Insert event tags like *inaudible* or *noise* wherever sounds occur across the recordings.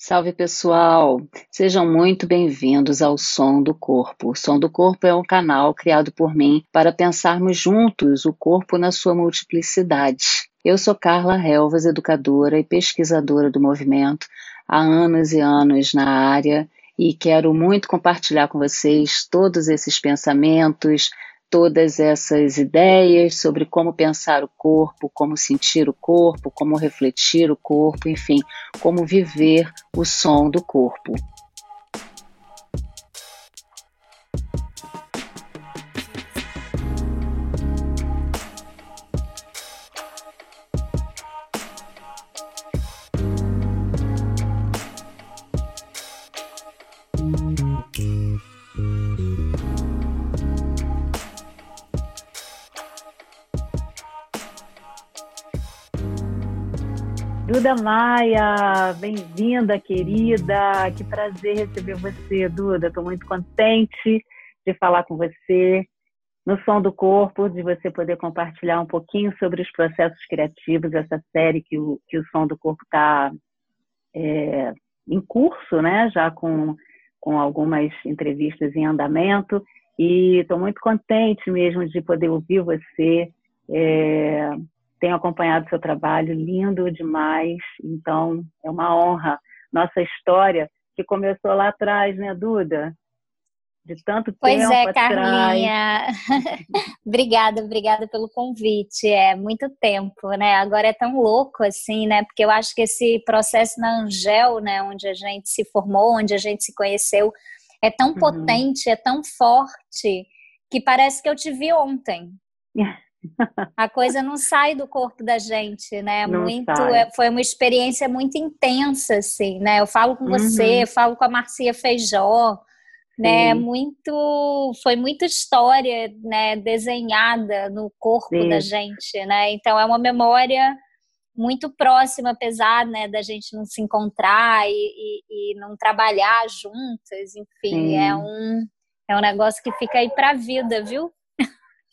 Salve pessoal! Sejam muito bem-vindos ao Som do Corpo. O Som do Corpo é um canal criado por mim para pensarmos juntos o corpo na sua multiplicidade. Eu sou Carla Helvas, educadora e pesquisadora do movimento há anos e anos na área e quero muito compartilhar com vocês todos esses pensamentos, todas essas ideias sobre como pensar o corpo, como sentir o corpo, como refletir o corpo, enfim, como viver o som do corpo. Duda Maia, bem-vinda, querida. Que prazer receber você, Duda. Estou muito contente de falar com você no Som do Corpo, de você poder compartilhar um pouquinho sobre os processos criativos, essa série que o, que o Som do Corpo está é, em curso, né? Já com, com algumas entrevistas em andamento. E estou muito contente mesmo de poder ouvir você. É, tenho acompanhado seu trabalho, lindo demais. Então, é uma honra. Nossa história, que começou lá atrás, né, Duda? De tanto pois tempo é, atrás. Carlinha. *laughs* obrigada, obrigada pelo convite. É muito tempo, né? Agora é tão louco assim, né? Porque eu acho que esse processo na Angel, né, onde a gente se formou, onde a gente se conheceu, é tão uhum. potente, é tão forte que parece que eu te vi ontem. *laughs* A coisa não sai do corpo da gente, né? Não muito, é, foi uma experiência muito intensa, assim, né? Eu falo com você, uhum. falo com a Marcia Feijó, né? Muito, foi muita história, né? Desenhada no corpo Sim. da gente, né? Então é uma memória muito próxima, apesar né, da gente não se encontrar e, e, e não trabalhar juntas, enfim, é um é um negócio que fica aí para a vida, viu?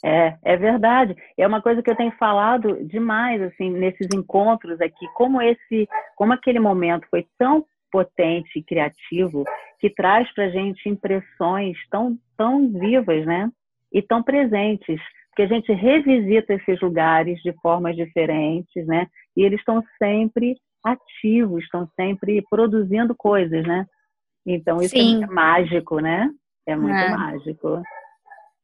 É, é verdade. É uma coisa que eu tenho falado demais assim nesses encontros aqui, como esse, como aquele momento foi tão potente e criativo que traz para gente impressões tão tão vivas, né? E tão presentes, que a gente revisita esses lugares de formas diferentes, né? E eles estão sempre ativos, estão sempre produzindo coisas, né? Então isso é Sim. é mágico, né? É muito é. mágico.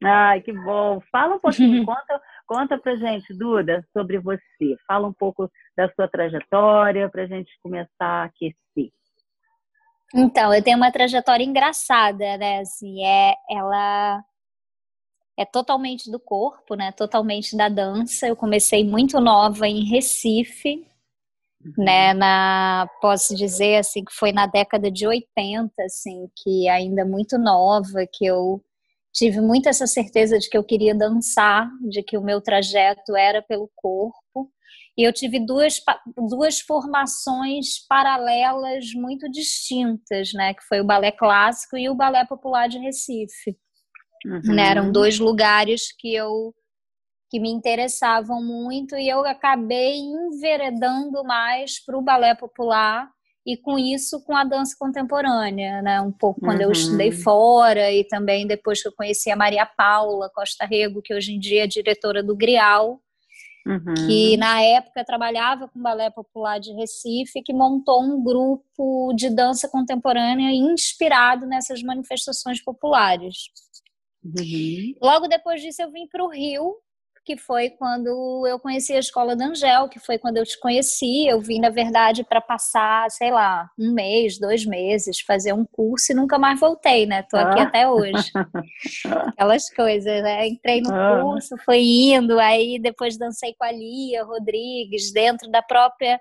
Ai, que bom. Fala um pouquinho, *laughs* conta, conta pra gente, Duda, sobre você. Fala um pouco da sua trajetória para a gente começar a aquecer. Então, eu tenho uma trajetória engraçada, né? Assim, é, ela é totalmente do corpo, né? Totalmente da dança. Eu comecei muito nova em Recife, uhum. né? Na posso dizer assim que foi na década de 80, assim, que ainda muito nova que eu tive muito essa certeza de que eu queria dançar, de que o meu trajeto era pelo corpo. E eu tive duas, duas formações paralelas muito distintas, né? Que foi o balé clássico e o balé popular de Recife. Uhum. Né? Eram dois lugares que eu que me interessavam muito e eu acabei enveredando mais para o balé popular e com isso com a dança contemporânea, né? Um pouco quando uhum. eu estudei fora e também depois que eu conheci a Maria Paula Costa Rego, que hoje em dia é diretora do Grial, uhum. que na época trabalhava com balé popular de Recife, que montou um grupo de dança contemporânea inspirado nessas manifestações populares. Uhum. Logo depois disso eu vim para o Rio que foi quando eu conheci a escola da Angel, que foi quando eu te conheci. Eu vim, na verdade, para passar, sei lá, um mês, dois meses, fazer um curso e nunca mais voltei, né? Tô aqui ah. até hoje. *laughs* Aquelas coisas, né? Entrei no ah. curso, fui indo, aí depois dancei com a Lia Rodrigues, dentro da própria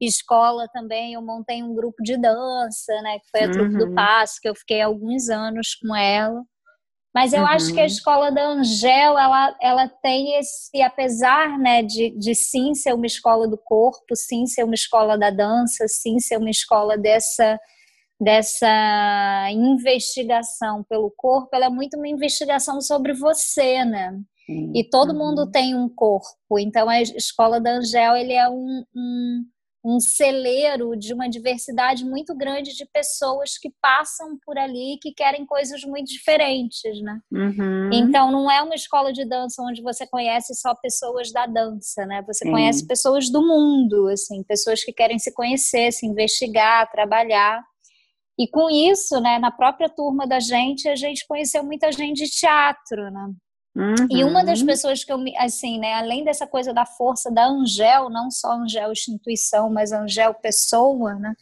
escola também eu montei um grupo de dança, né, que foi a uhum. Trupe do Passo, que eu fiquei alguns anos com ela. Mas eu uhum. acho que a uhum. escola da Angel, ela, ela tem esse, apesar né, de, de sim ser uma escola do corpo, sim ser uma escola da dança, sim ser uma escola dessa, dessa investigação pelo corpo, ela é muito uma investigação sobre você, né? E todo uhum. mundo tem um corpo. Então, a escola da Angel, ele é um, um um celeiro de uma diversidade muito grande de pessoas que passam por ali que querem coisas muito diferentes, né? Uhum. Então não é uma escola de dança onde você conhece só pessoas da dança, né? Você Sim. conhece pessoas do mundo, assim, pessoas que querem se conhecer, se investigar, trabalhar. E com isso, né, na própria turma da gente, a gente conheceu muita gente de teatro, né? Uhum. E uma das uhum. pessoas que eu, assim, né, além dessa coisa da força da Angel, não só Angel instituição, mas Angel pessoa, né?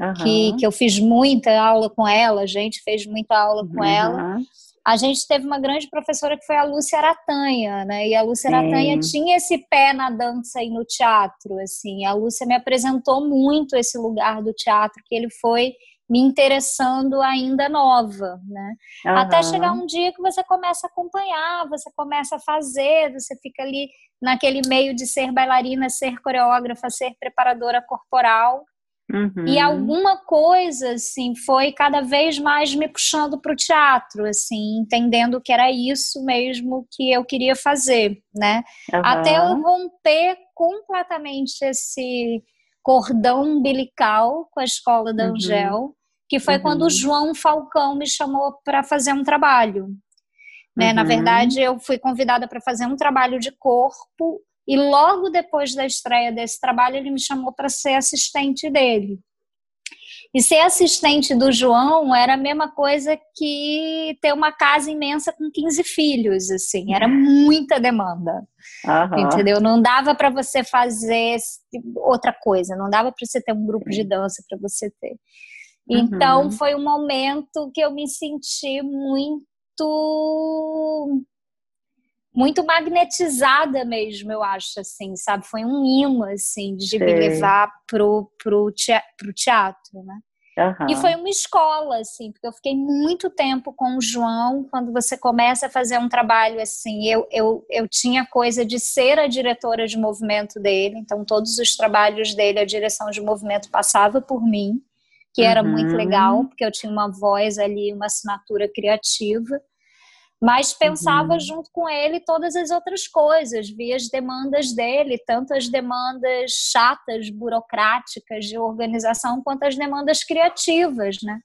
Uhum. Que, que eu fiz muita aula com ela, a gente fez muita aula com uhum. ela. A gente teve uma grande professora que foi a Lúcia Aratanha, né? E a Lúcia Sim. Aratanha tinha esse pé na dança e no teatro, assim. A Lúcia me apresentou muito esse lugar do teatro, que ele foi me interessando ainda nova, né? Uhum. Até chegar um dia que você começa a acompanhar, você começa a fazer, você fica ali naquele meio de ser bailarina, ser coreógrafa, ser preparadora corporal. Uhum. E alguma coisa, assim, foi cada vez mais me puxando para o teatro, assim, entendendo que era isso mesmo que eu queria fazer, né? Uhum. Até eu romper completamente esse cordão umbilical com a escola da uhum. Que foi uhum. quando o João Falcão me chamou para fazer um trabalho. Né? Uhum. Na verdade, eu fui convidada para fazer um trabalho de corpo e logo depois da estreia desse trabalho ele me chamou para ser assistente dele. E ser assistente do João era a mesma coisa que ter uma casa imensa com 15 filhos, assim, era muita demanda. Uhum. Entendeu? Não dava para você fazer outra coisa, não dava para você ter um grupo de dança para você ter. Então, uhum. foi um momento que eu me senti muito muito magnetizada mesmo, eu acho, assim, sabe? Foi um imã, assim, de Sei. me levar pro, pro, teatro, teatro né? Uhum. E foi uma escola, assim, porque eu fiquei muito tempo com o João. Quando você começa a fazer um trabalho assim, eu, eu, eu tinha coisa de ser a diretora de movimento dele, então todos os trabalhos dele, a direção de movimento passava por mim que era uhum. muito legal, porque eu tinha uma voz ali, uma assinatura criativa, mas pensava uhum. junto com ele todas as outras coisas, via as demandas dele, tanto as demandas chatas, burocráticas de organização, quanto as demandas criativas, né?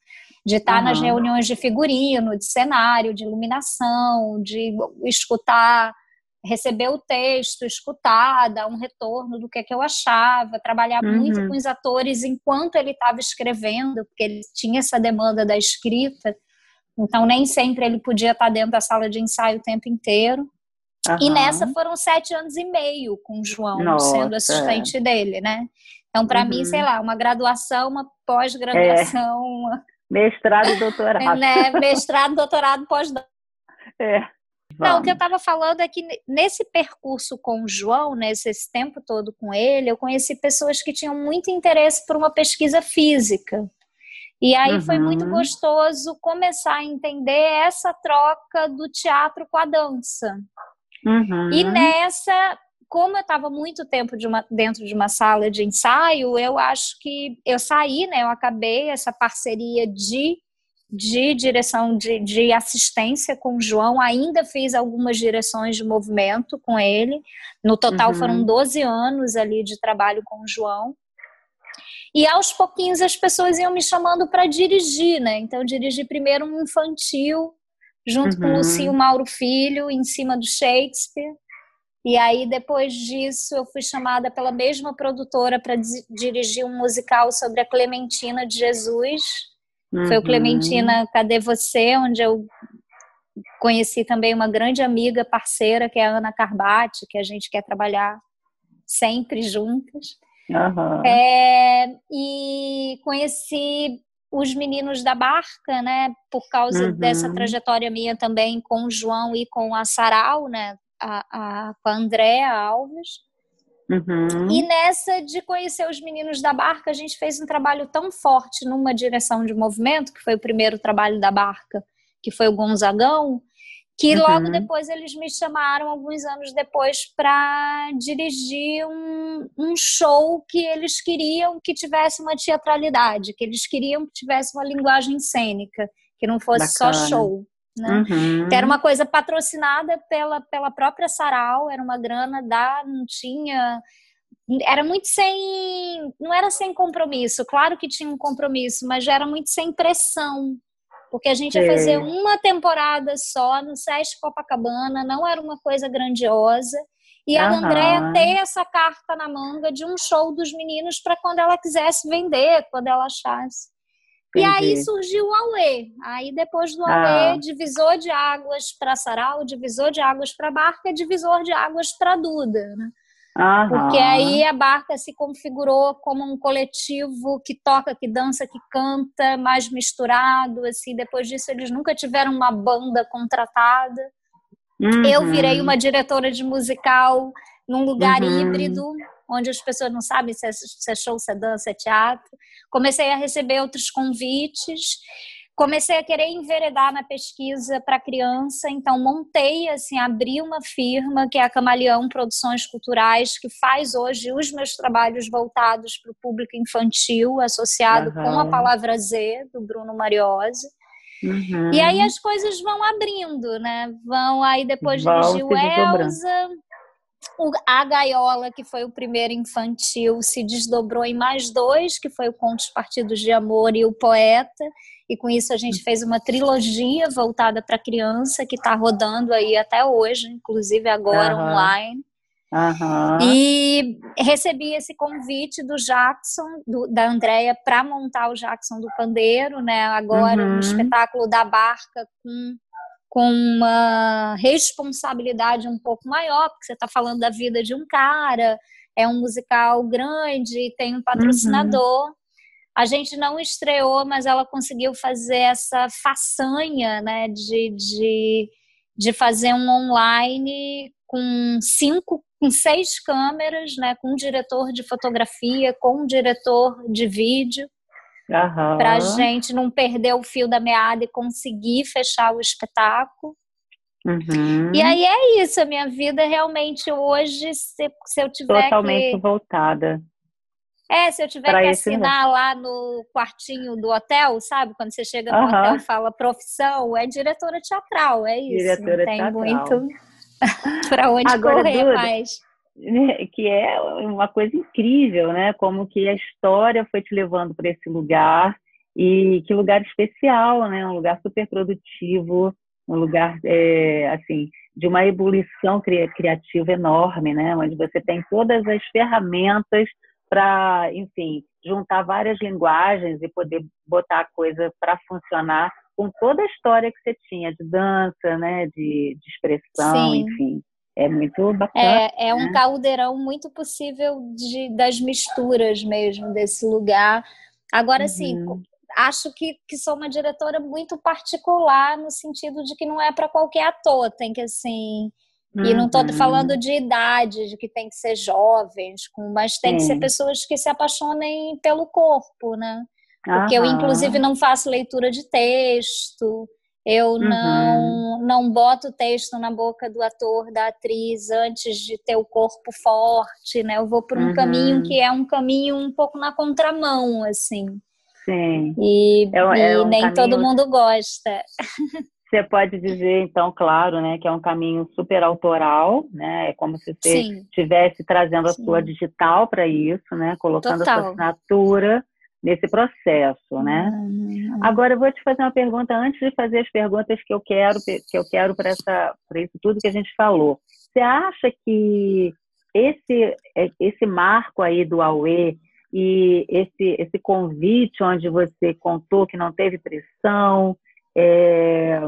De estar uhum. nas reuniões de figurino, de cenário, de iluminação, de escutar receber o texto, escutar, dar um retorno do que, é que eu achava, trabalhar uhum. muito com os atores enquanto ele estava escrevendo, porque ele tinha essa demanda da escrita, então nem sempre ele podia estar dentro da sala de ensaio o tempo inteiro. Uhum. E nessa foram sete anos e meio com o João Nossa, sendo assistente é. dele, né? Então, para uhum. mim, sei lá, uma graduação, uma pós-graduação. É. Mestrado e doutorado. *laughs* Né? Mestrado, doutorado, pós-doutorado. É. Não, o que eu estava falando é que nesse percurso com o João, nesse esse tempo todo com ele, eu conheci pessoas que tinham muito interesse por uma pesquisa física. E aí uhum. foi muito uhum. gostoso começar a entender essa troca do teatro com a dança. Uhum. E nessa, como eu estava muito tempo de uma, dentro de uma sala de ensaio, eu acho que eu saí, né? Eu acabei essa parceria de de direção de, de assistência com o João, ainda fiz algumas direções de movimento com ele. No total uhum. foram 12 anos ali de trabalho com o João. E aos pouquinhos as pessoas iam me chamando para dirigir, né? Então eu dirigi primeiro um infantil, junto uhum. com o Lucio Mauro Filho, em cima do Shakespeare. E aí, depois disso, eu fui chamada pela mesma produtora para dirigir um musical sobre a Clementina de Jesus, Uhum. Foi o Clementina Cadê Você, onde eu conheci também uma grande amiga, parceira, que é a Ana Carbati, que a gente quer trabalhar sempre juntas. Uhum. É, e conheci os meninos da barca, né, por causa uhum. dessa trajetória minha também com o João e com a Sarau, né, a, a, com a Andréa Alves. Uhum. E nessa de conhecer os meninos da barca, a gente fez um trabalho tão forte numa direção de movimento, que foi o primeiro trabalho da barca, que foi o Gonzagão, que uhum. logo depois eles me chamaram, alguns anos depois, para dirigir um, um show que eles queriam que tivesse uma teatralidade, que eles queriam que tivesse uma linguagem cênica, que não fosse Bacana. só show. Né? Uhum. Era uma coisa patrocinada pela, pela própria Sarau, era uma grana da, não tinha era muito sem. Não era sem compromisso, claro que tinha um compromisso, mas já era muito sem pressão. Porque a gente ia fazer uma temporada só no SESC Copacabana, não era uma coisa grandiosa. E a Andréia ter essa carta na manga de um show dos meninos para quando ela quisesse vender, quando ela achasse. Entendi. E aí surgiu o Aue. Aí depois do Aue, ah. divisor de águas para Sarau, divisor de águas para Barca, divisor de águas para Duda. Né? Aham. Porque aí a barca se configurou como um coletivo que toca, que dança, que canta, mais misturado, assim. Depois disso, eles nunca tiveram uma banda contratada. Uhum. Eu virei uma diretora de musical num lugar uhum. híbrido, onde as pessoas não sabem se é, se é show, se é dança, se é teatro. Comecei a receber outros convites comecei a querer enveredar na pesquisa para criança, então montei, assim, abri uma firma que é a Camaleão Produções Culturais, que faz hoje os meus trabalhos voltados para o público infantil, associado uhum. com a palavra Z, do Bruno Mariose. Uhum. E aí as coisas vão abrindo, né? Vão aí depois dirigiu Elza, a Gaiola, que foi o primeiro infantil, se desdobrou em mais dois, que foi o Contos Partidos de Amor e o Poeta e com isso a gente fez uma trilogia voltada para criança que está rodando aí até hoje, inclusive agora uhum. online. Uhum. E recebi esse convite do Jackson, do, da Andrea, para montar o Jackson do Pandeiro, né? Agora uhum. um espetáculo da barca com, com uma responsabilidade um pouco maior, porque você está falando da vida de um cara, é um musical grande, tem um patrocinador. Uhum. A gente não estreou, mas ela conseguiu fazer essa façanha, né, de, de, de fazer um online com cinco, com seis câmeras, né, com um diretor de fotografia, com um diretor de vídeo, uhum. para a gente não perder o fio da meada e conseguir fechar o espetáculo. Uhum. E aí é isso, a minha vida realmente hoje, se, se eu tiver Totalmente que... voltada é, se eu tiver pra que assinar lá no quartinho do hotel, sabe? Quando você chega no hotel e fala profissão, é diretora teatral, é isso. Diretora Não tem teatral. muito *laughs* para onde Agora, correr Duda, mais. Que é uma coisa incrível, né? Como que a história foi te levando para esse lugar e que lugar especial, né? Um lugar super produtivo, um lugar é, assim de uma ebulição criativa enorme, né? Onde você tem todas as ferramentas para, enfim, juntar várias linguagens e poder botar a coisa para funcionar com toda a história que você tinha de dança, né, de, de expressão, Sim. enfim. É muito bacana. É, é um né? caldeirão muito possível de, das misturas mesmo desse lugar. Agora, uhum. sim, acho que, que sou uma diretora muito particular no sentido de que não é para qualquer ator, tem que assim e não estou uhum. falando de idade, de que tem que ser jovens, mas tem que ser pessoas que se apaixonem pelo corpo, né? Porque uhum. eu, inclusive, não faço leitura de texto, eu uhum. não, não boto texto na boca do ator, da atriz, antes de ter o corpo forte, né? Eu vou por um uhum. caminho que é um caminho um pouco na contramão, assim. Sim. E, é, é e um nem caminho... todo mundo gosta. Você pode dizer, então, claro, né, que é um caminho super autoral, né? É como se você estivesse trazendo a Sim. sua digital para isso, né? Colocando Total. a sua assinatura nesse processo, né? Uhum. Agora eu vou te fazer uma pergunta antes de fazer as perguntas que eu quero que eu quero para essa para isso tudo que a gente falou. Você acha que esse é, esse marco aí do AUE e esse esse convite onde você contou que não teve pressão, é,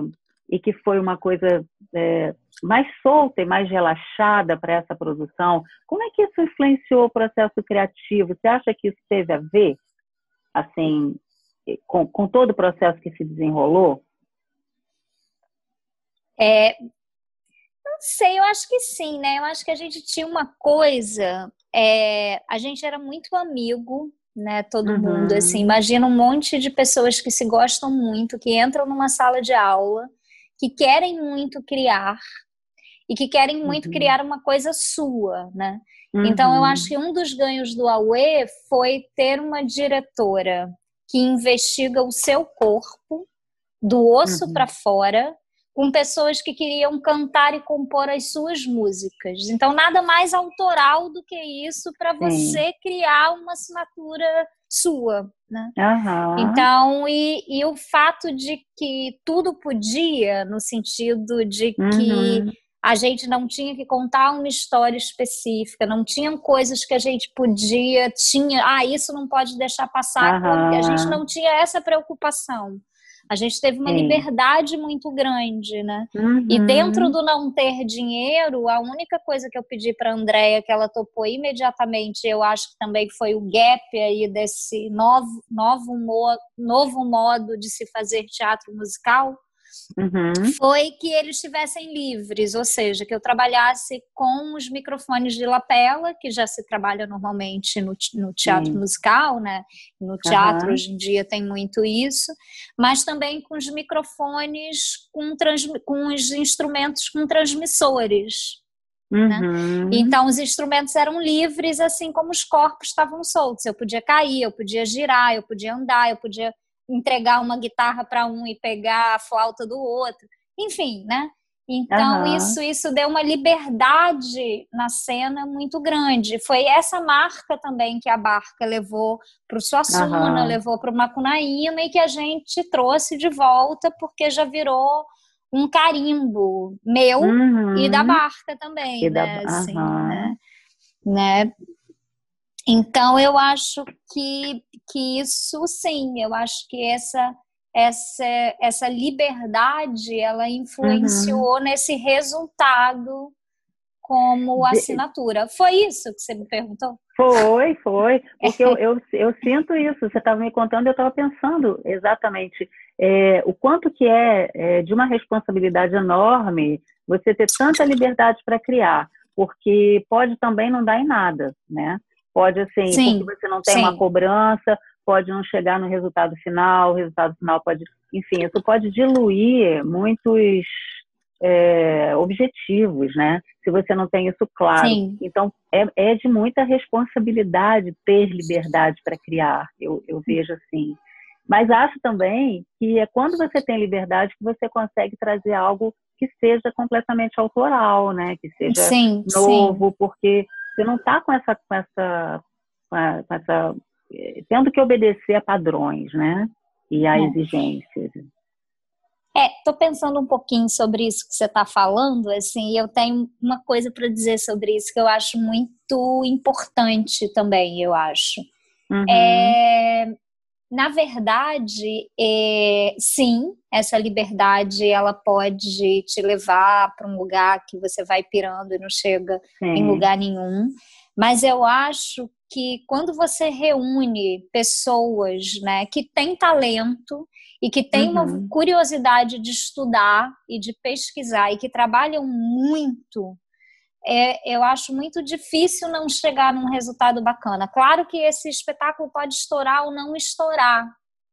e que foi uma coisa é, mais solta e mais relaxada para essa produção. Como é que isso influenciou o processo criativo? Você acha que isso teve a ver, assim, com, com todo o processo que se desenrolou? É, não sei, eu acho que sim, né? Eu acho que a gente tinha uma coisa, é, a gente era muito amigo, né? Todo uhum. mundo, assim, imagina um monte de pessoas que se gostam muito, que entram numa sala de aula, que querem muito criar e que querem muito uhum. criar uma coisa sua, né? Uhum. Então eu acho que um dos ganhos do Aue foi ter uma diretora que investiga o seu corpo do osso uhum. para fora com pessoas que queriam cantar e compor as suas músicas. Então, nada mais autoral do que isso para você criar uma assinatura sua, né? Uhum. Então, e, e, o fato de que tudo podia, no sentido de que uhum. A gente não tinha que contar uma história específica, não tinham coisas que a gente podia, tinha, ah, isso não pode deixar passar, uhum. a gente não tinha essa preocupação. A gente teve uma Sim. liberdade muito grande, né? Uhum. E dentro do não ter dinheiro, a única coisa que eu pedi para a Andrea, que ela topou imediatamente, eu acho que também foi o gap aí desse novo, novo, novo modo de se fazer teatro musical, Uhum. foi que eles estivessem livres, ou seja, que eu trabalhasse com os microfones de lapela, que já se trabalha normalmente no, no teatro Sim. musical, né? No teatro uhum. hoje em dia tem muito isso, mas também com os microfones com, trans, com os instrumentos com transmissores. Né? Uhum. Né? Então, os instrumentos eram livres, assim como os corpos estavam soltos. Eu podia cair, eu podia girar, eu podia andar, eu podia entregar uma guitarra para um e pegar a flauta do outro. Enfim, né? Então, uhum. isso, isso deu uma liberdade na cena muito grande. Foi essa marca também que a Barca levou para o Suassuna, uhum. levou para o Macunaíma e que a gente trouxe de volta porque já virou um carimbo meu uhum. e da Barca também, e né? Da... Assim, né? né? Então, eu acho que, que isso, sim, eu acho que essa, essa, essa liberdade, ela influenciou uhum. nesse resultado como assinatura. Foi isso que você me perguntou? Foi, foi. *laughs* Porque eu, eu, eu, sinto isso. Você estava me contando, eu estava pensando exatamente é, o quanto que é, é de uma responsabilidade enorme você ter tanta liberdade para criar, porque pode também não dar em nada, né? Pode, assim, sim, porque você não tem sim. uma cobrança, pode não chegar no resultado final, o resultado final pode. Enfim, isso pode diluir muitos é, objetivos, né? Se você não tem isso claro. Sim. Então, é, é de muita responsabilidade ter liberdade para criar, eu, eu vejo assim. Mas acho também que é quando você tem liberdade que você consegue trazer algo que seja completamente autoral, né? Que seja sim, novo, sim. porque você não está com essa, com essa, com essa, eh, tendo que obedecer a padrões, né? E a é. exigências. É, tô pensando um pouquinho sobre isso que você está falando, assim, e eu tenho uma coisa para dizer sobre isso que eu acho muito importante também, eu acho. Uhum. É, na verdade, é, sim, essa liberdade ela pode te levar para um lugar que você vai pirando e não chega sim. em lugar nenhum. Mas eu acho que quando você reúne pessoas né, que têm talento e que têm uhum. uma curiosidade de estudar e de pesquisar e que trabalham muito é, eu acho muito difícil não chegar num resultado bacana. Claro que esse espetáculo pode estourar ou não estourar,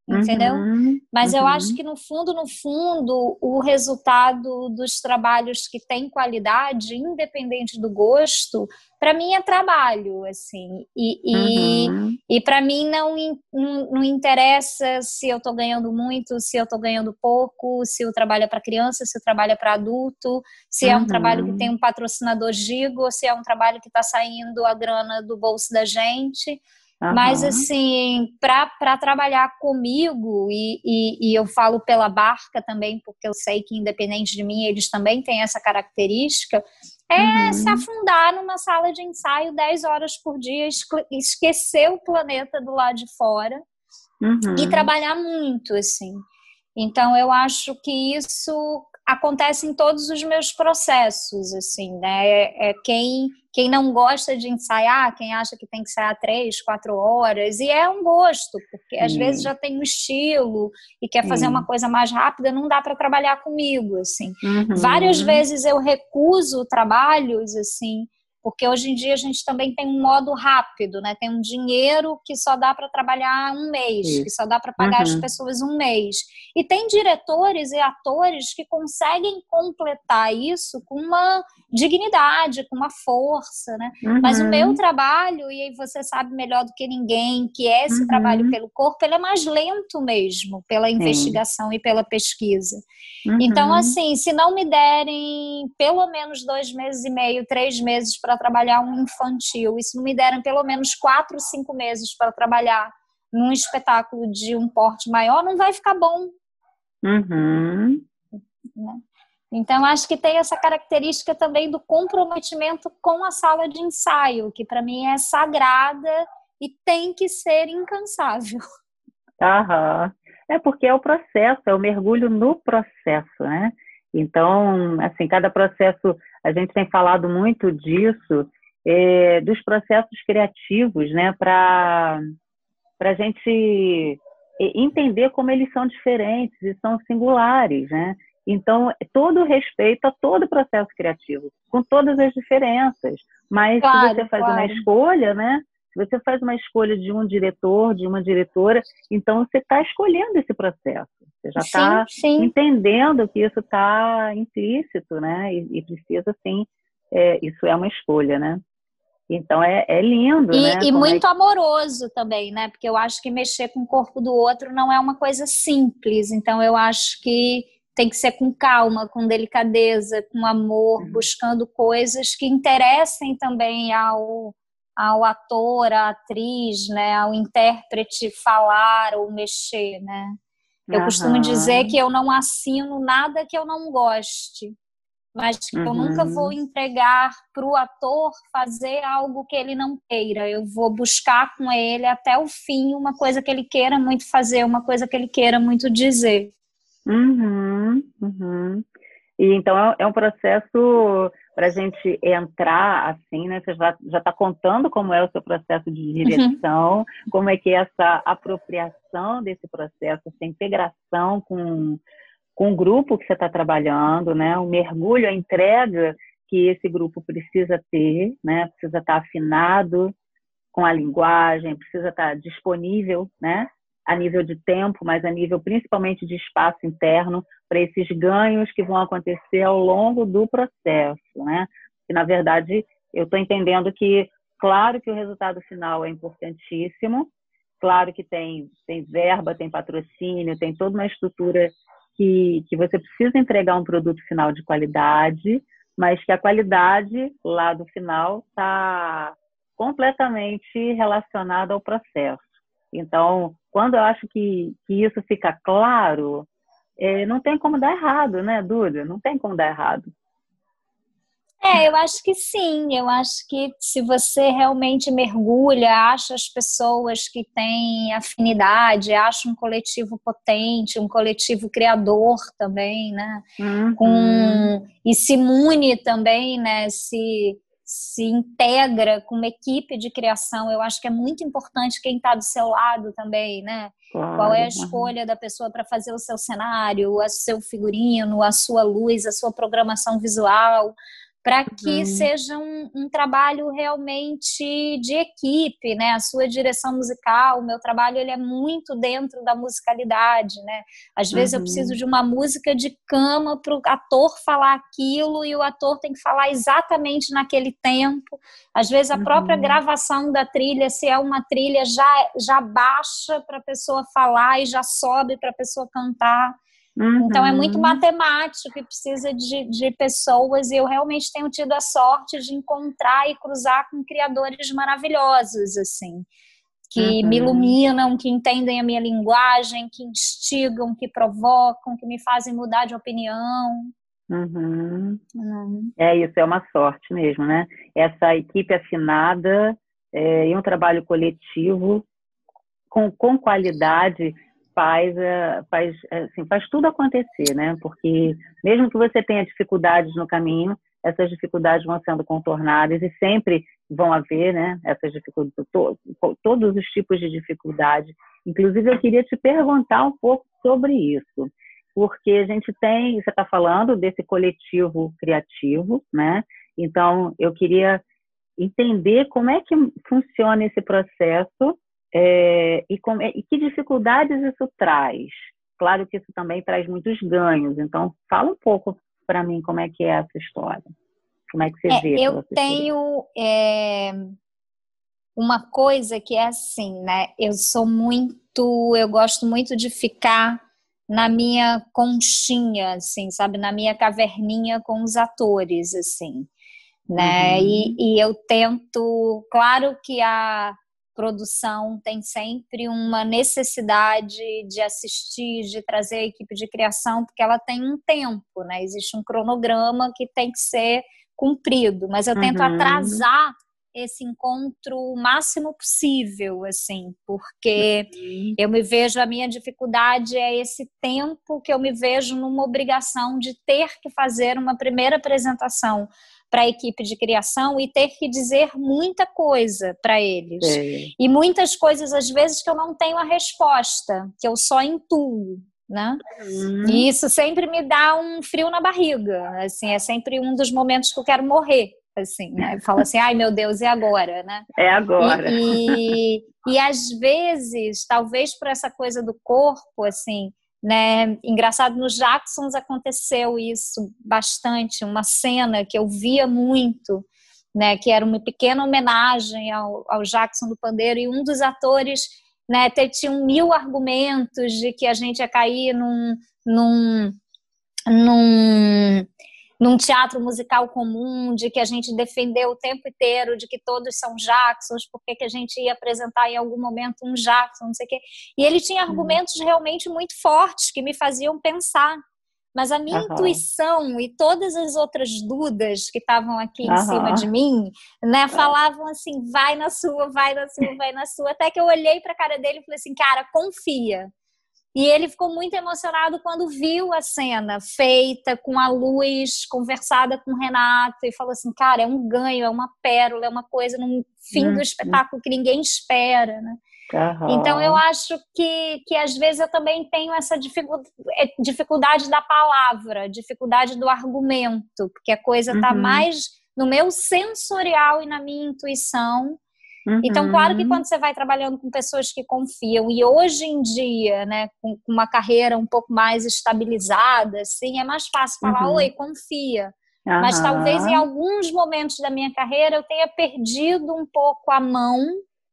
entendeu? Uhum, Mas uhum. eu acho que no fundo, no fundo, o resultado dos trabalhos que têm qualidade, independente do gosto, para mim é trabalho, assim. E, e, uhum. e para mim não, não, não, interessa se eu estou ganhando muito, se eu estou ganhando pouco, se o trabalho é para criança, se o trabalho é para adulto, se é um trabalho que tem um patrocinador gigo, se é um trabalho que está saindo a grana do bolso da gente. Uhum. Mas, assim, para trabalhar comigo, e, e, e, eu falo pela barca também, porque eu sei que, independente de mim, eles também têm essa característica, é uhum. se afundar numa sala de ensaio 10 horas por dia, esquecer o planeta do lado de fora uhum. e trabalhar muito, assim. Então, eu acho que isso acontece em todos os meus processos, assim, né? É, é, quem, quem não gosta de ensaiar, quem acha que tem que ensaiar três, quatro horas, e é um gosto, porque às vezes já tem um estilo e quer fazer uma coisa mais rápida, não dá para trabalhar comigo, assim. Uhum. Várias vezes eu recuso trabalhos, assim, Porque hoje em dia a gente também tem um modo rápido, né? Tem um dinheiro que só dá para trabalhar um mês, Isso. que só dá para pagar uhum. as pessoas um mês. E tem diretores e atores que conseguem completar isso com uma dignidade, com uma força, né? Uhum. Mas o uhum. meu trabalho, e aí você sabe melhor do que ninguém, que é esse uhum. trabalho pelo corpo, ele é mais lento mesmo, pela investigação Sim. e pela pesquisa. Então, uhum. assim, se não me derem pelo menos dois meses e meio, três meses para trabalhar um infantil, e se não me derem pelo menos quatro, cinco meses para trabalhar num espetáculo de um porte maior, não vai ficar bom. Uhum. Né? Então, acho que tem essa característica também do comprometimento com a sala de ensaio, que para mim é sagrada e tem que ser incansável. Aham. É porque é o processo, é o mergulho no processo, né? Então, assim, cada processo, a gente tem falado muito disso, é, dos processos criativos, né? Para a gente entender como eles são diferentes e são singulares, né? Então, todo respeito a todo o processo criativo, com todas as diferenças. Mas claro, se você faz claro. uma escolha, né? Se você faz uma escolha de um diretor, de uma diretora, então você está escolhendo esse processo. Você já está entendendo que isso está implícito, né? E, e precisa, sim, é, isso é uma escolha, né? Então é, é lindo, e, né? E Como muito é... amoroso também, né? Porque eu acho que mexer com o corpo do outro não é uma coisa simples. Então eu acho que tem que ser com calma, com delicadeza, com amor, uhum. buscando coisas que interessem também ao, ao ator, à atriz, né, ao intérprete falar ou mexer, né? Eu uhum. costumo dizer que eu não assino nada que eu não goste, mas que uhum. eu nunca uhum. vou entregar para o ator fazer algo que ele não queira. Eu vou buscar com ele até o fim uma coisa que ele queira muito fazer, uma coisa que ele queira muito dizer. Uhum, uhum. E então é, é um processo para a gente entrar assim, né? Você já está contando como é o seu processo de uhum. direção, uhum. como é que é essa apropriação desse processo, essa integração com, com o grupo que você está trabalhando, né? O mergulho, a entrega que esse grupo precisa ter, né? Precisa estar tá afinado com a linguagem, precisa estar tá disponível, né? A nível de tempo, mas a nível principalmente de espaço interno, para esses ganhos que vão acontecer ao longo do processo, né? E, na verdade, eu estou entendendo que, claro que o resultado final é importantíssimo, claro que tem, tem verba, tem patrocínio, tem toda uma estrutura que, que você precisa entregar um produto final de qualidade, mas que a qualidade lá do final está completamente relacionada ao processo. Então, quando eu acho que, que isso fica claro, é, não tem como dar errado, né, Dúlia? Não tem como dar errado. É, eu acho que sim. Eu acho que se você realmente mergulha, acha as pessoas que têm afinidade, acha um coletivo potente, um coletivo criador também, né? Uhum. Com, e se une também, né? Se se integra com uma equipe de criação. Eu acho que é muito importante quem está do seu lado também, né? Claro. Qual é a escolha da pessoa para fazer o seu cenário, o seu figurino, a sua luz, a sua programação visual para que uhum. seja um, um, trabalho realmente de equipe, né? A sua direção musical, o meu trabalho ele é muito dentro da musicalidade, né? Às vezes uhum. eu preciso uhum. de uma música de cama para o ator falar aquilo e o ator tem que falar exatamente naquele tempo. Às vezes a própria uhum. gravação da trilha, se é uma trilha, já já baixa para a pessoa falar e já sobe para a pessoa cantar. Uhum. Então é muito uhum. matemático e precisa de, de pessoas, e eu realmente tenho tido a sorte de encontrar e cruzar com criadores maravilhosos, assim, que uhum. me iluminam, que entendem a minha linguagem, que instigam, que provocam, que me fazem mudar de opinião. Uhum. Uhum. É isso, é uma sorte mesmo, né? Essa equipe afinada é, e um trabalho coletivo com, com qualidade faz, é, faz, assim, faz tudo acontecer, né? Porque mesmo que você tenha dificuldades no caminho, essas dificuldades vão sendo contornadas e sempre vão haver, né? Essas dificuldades, to, todos os tipos de dificuldade. Inclusive, eu queria te perguntar um pouco sobre isso, porque a gente tem, você está falando desse coletivo criativo, né? Então, eu queria entender como é que funciona esse processo é, e, com, e que dificuldades isso traz. Claro que isso também traz muitos ganhos. Então, fala um pouco para mim como é que é essa história. Como é que você é, vê? Eu tenho é, uma coisa que é assim, né? Eu sou muito, eu gosto muito de ficar na minha conchinha, assim, sabe, na minha caverninha com os atores, assim, né? Uhum. E, e eu tento, claro que a produção tem sempre uma necessidade de assistir, de trazer a equipe de criação, porque ela tem um tempo, né? Existe um cronograma que tem que ser cumprido, mas eu tento uhum. atrasar esse encontro o máximo possível, assim, porque uhum. eu me vejo, a minha dificuldade é esse tempo que eu me vejo numa obrigação de ter que fazer uma primeira apresentação para a equipe de criação e ter que dizer muita coisa para eles. É. E muitas coisas, às vezes, que eu não tenho a resposta, que eu só intuo. Né? Uhum. E isso sempre me dá um frio na barriga, assim, é sempre um dos momentos que eu quero morrer, assim, né? Fala assim, ai meu Deus, e agora, né? É agora. E, e, e às vezes, talvez por essa coisa do corpo, assim, né? Engraçado, nos Jacksons aconteceu isso bastante, uma cena que eu via muito, né? Que era uma pequena homenagem ao, ao Jackson do Pandeiro, e um dos atores né, tinha mil argumentos de que a gente ia cair num, num, num num teatro musical comum, de que a gente defendeu o tempo inteiro, de que todos são Jacksons, porque que a gente ia apresentar em algum momento um Jackson, não sei o quê. E ele tinha uhum. argumentos realmente muito fortes que me faziam pensar. Mas a minha uhum. intuição e todas as outras dúvidas que estavam aqui em uhum. cima de mim, né, falavam assim: vai na sua, vai na sua, vai na sua. Até que eu olhei para a cara dele e falei assim: cara, confia. E ele ficou muito emocionado quando viu a cena feita com a luz, conversada com o Renato, e falou assim: cara, é um ganho, é uma pérola, é uma coisa no fim do espetáculo que ninguém espera, né? Uhum. Então eu acho que, que às vezes eu também tenho essa é, dificuldade da palavra, dificuldade do argumento, porque a coisa está uhum. mais no meu sensorial e na minha intuição Uhum. Então, claro que uhum. quando você vai trabalhando com pessoas que confiam, e hoje em dia, né, com, com uma carreira um pouco mais estabilizada, assim, é mais fácil falar, uhum. oi, confia. Uhum. Mas talvez em alguns momentos da minha carreira eu tenha perdido um pouco a mão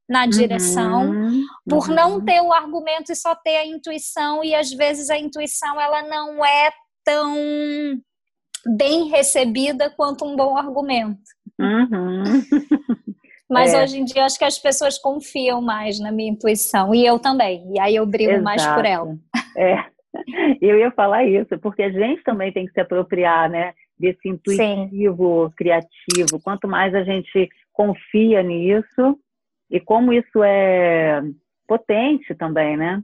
na direção uhum. por não uhum. ter o argumento e só ter a intuição e às vezes a intuição ela não é tão bem recebida quanto um bom argumento. Uhum. *laughs* Mas é. hoje em dia acho que as pessoas confiam mais na minha intuição e eu também. E aí eu brigo Exato. mais por ela. É. *laughs* Eu ia falar isso, porque a gente também tem que se apropriar, né, desse intuitivo, Sim. criativo. Quanto mais a gente confia nisso e como isso é potente também, né?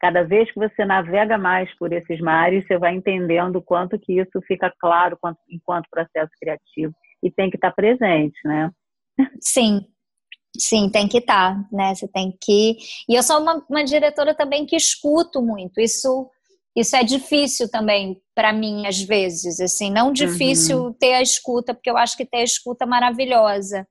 Cada vez que você navega mais por esses mares, você vai entendendo o quanto que isso fica claro enquanto processo criativo e tem que estar presente, né? Sim, Sim, tem que estar, tá, né? Você tem que. E eu sou uma, uma, diretora também que escuto muito. Isso, isso é difícil também para mim às vezes. Assim, não difícil uhum. ter a escuta, porque eu acho que ter a escuta é maravilhosa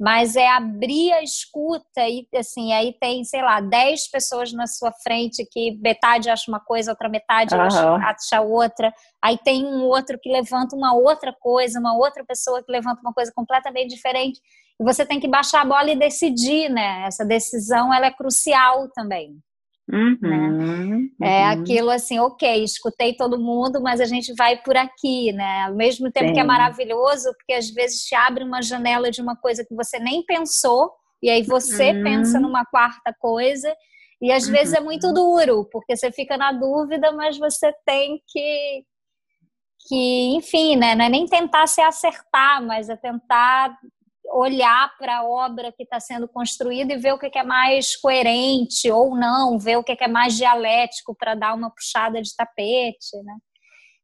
mas é abrir a escuta e assim, aí tem, sei lá, 10 pessoas na sua frente que metade acha uma coisa, outra metade uhum. acha, acha outra, aí tem um outro que levanta uma outra coisa, uma outra pessoa que levanta uma coisa completamente diferente, e você tem que baixar a bola e decidir, né? Essa decisão, ela é crucial também. Uhum, né? É uhum. aquilo assim, ok, escutei todo mundo, mas a gente vai por aqui, né? Ao mesmo tempo Sim. que é maravilhoso, porque às vezes te abre uma janela de uma coisa que você nem pensou, e aí você uhum. pensa numa quarta coisa, e às vezes é muito uhum. duro, porque você fica na dúvida, mas você tem que, que enfim, né? Não é nem tentar se acertar, mas é tentar olhar para a obra que está sendo construída e ver o que é mais coerente ou não, ver o que é mais dialético para dar uma puxada de tapete, né?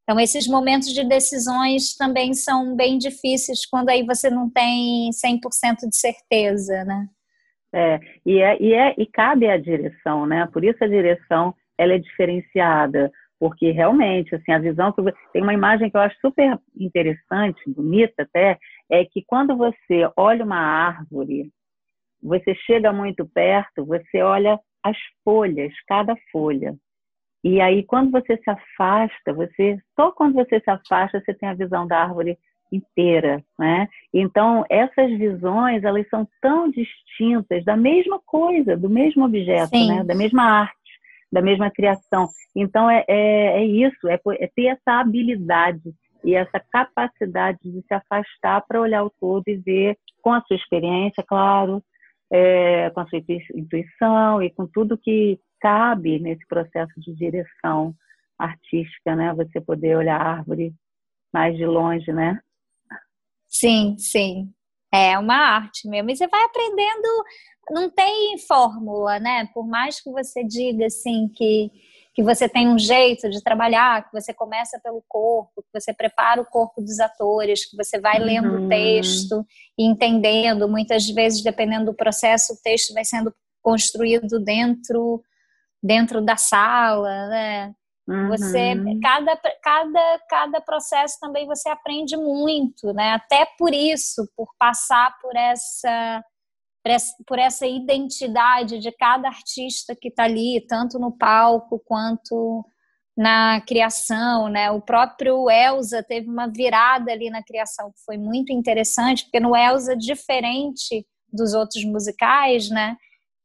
Então, esses momentos de decisões também são bem difíceis quando aí você não tem 100% de certeza, né? É, e, é, e, é, e cabe à direção, né? Por isso a direção ela é diferenciada, porque realmente, assim, a visão que tem uma imagem que eu acho super interessante, bonita até, é que quando você olha uma árvore, você chega muito perto, você olha as folhas, cada folha. E aí, quando você se afasta, você só quando você se afasta, você tem a visão da árvore inteira, né? Então, essas visões, elas são tão distintas da mesma coisa, do mesmo objeto, Sim. né? Da mesma arte, da mesma criação. Então, é, é, é isso, é, é ter essa habilidade e essa capacidade de se afastar para olhar o todo e ver com a sua experiência, claro, é, com a sua intuição e com tudo que cabe nesse processo de direção artística, né? Você poder olhar a árvore mais de longe, né? Sim, sim. É uma arte mesmo. E você vai aprendendo, não tem fórmula, né? Por mais que você diga assim que, que você tem um jeito de trabalhar, que você começa pelo corpo, que você prepara o corpo dos atores, que você vai lendo uhum. o texto e entendendo. Muitas vezes, dependendo do processo, o texto vai sendo construído dentro dentro da sala, né? Uhum. Você, cada, cada, cada processo também você aprende muito, né? Até por isso, por passar por essa, por essa identidade de cada artista que está ali, tanto no palco quanto na criação, né? O próprio Elsa teve uma virada ali na criação que foi muito interessante, porque no Elsa, diferente dos outros musicais, né?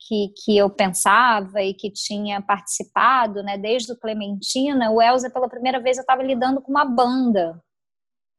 que, que eu pensava e que tinha participado, né, desde o Clementina, o Elza, pela primeira vez, eu estava lidando com uma banda.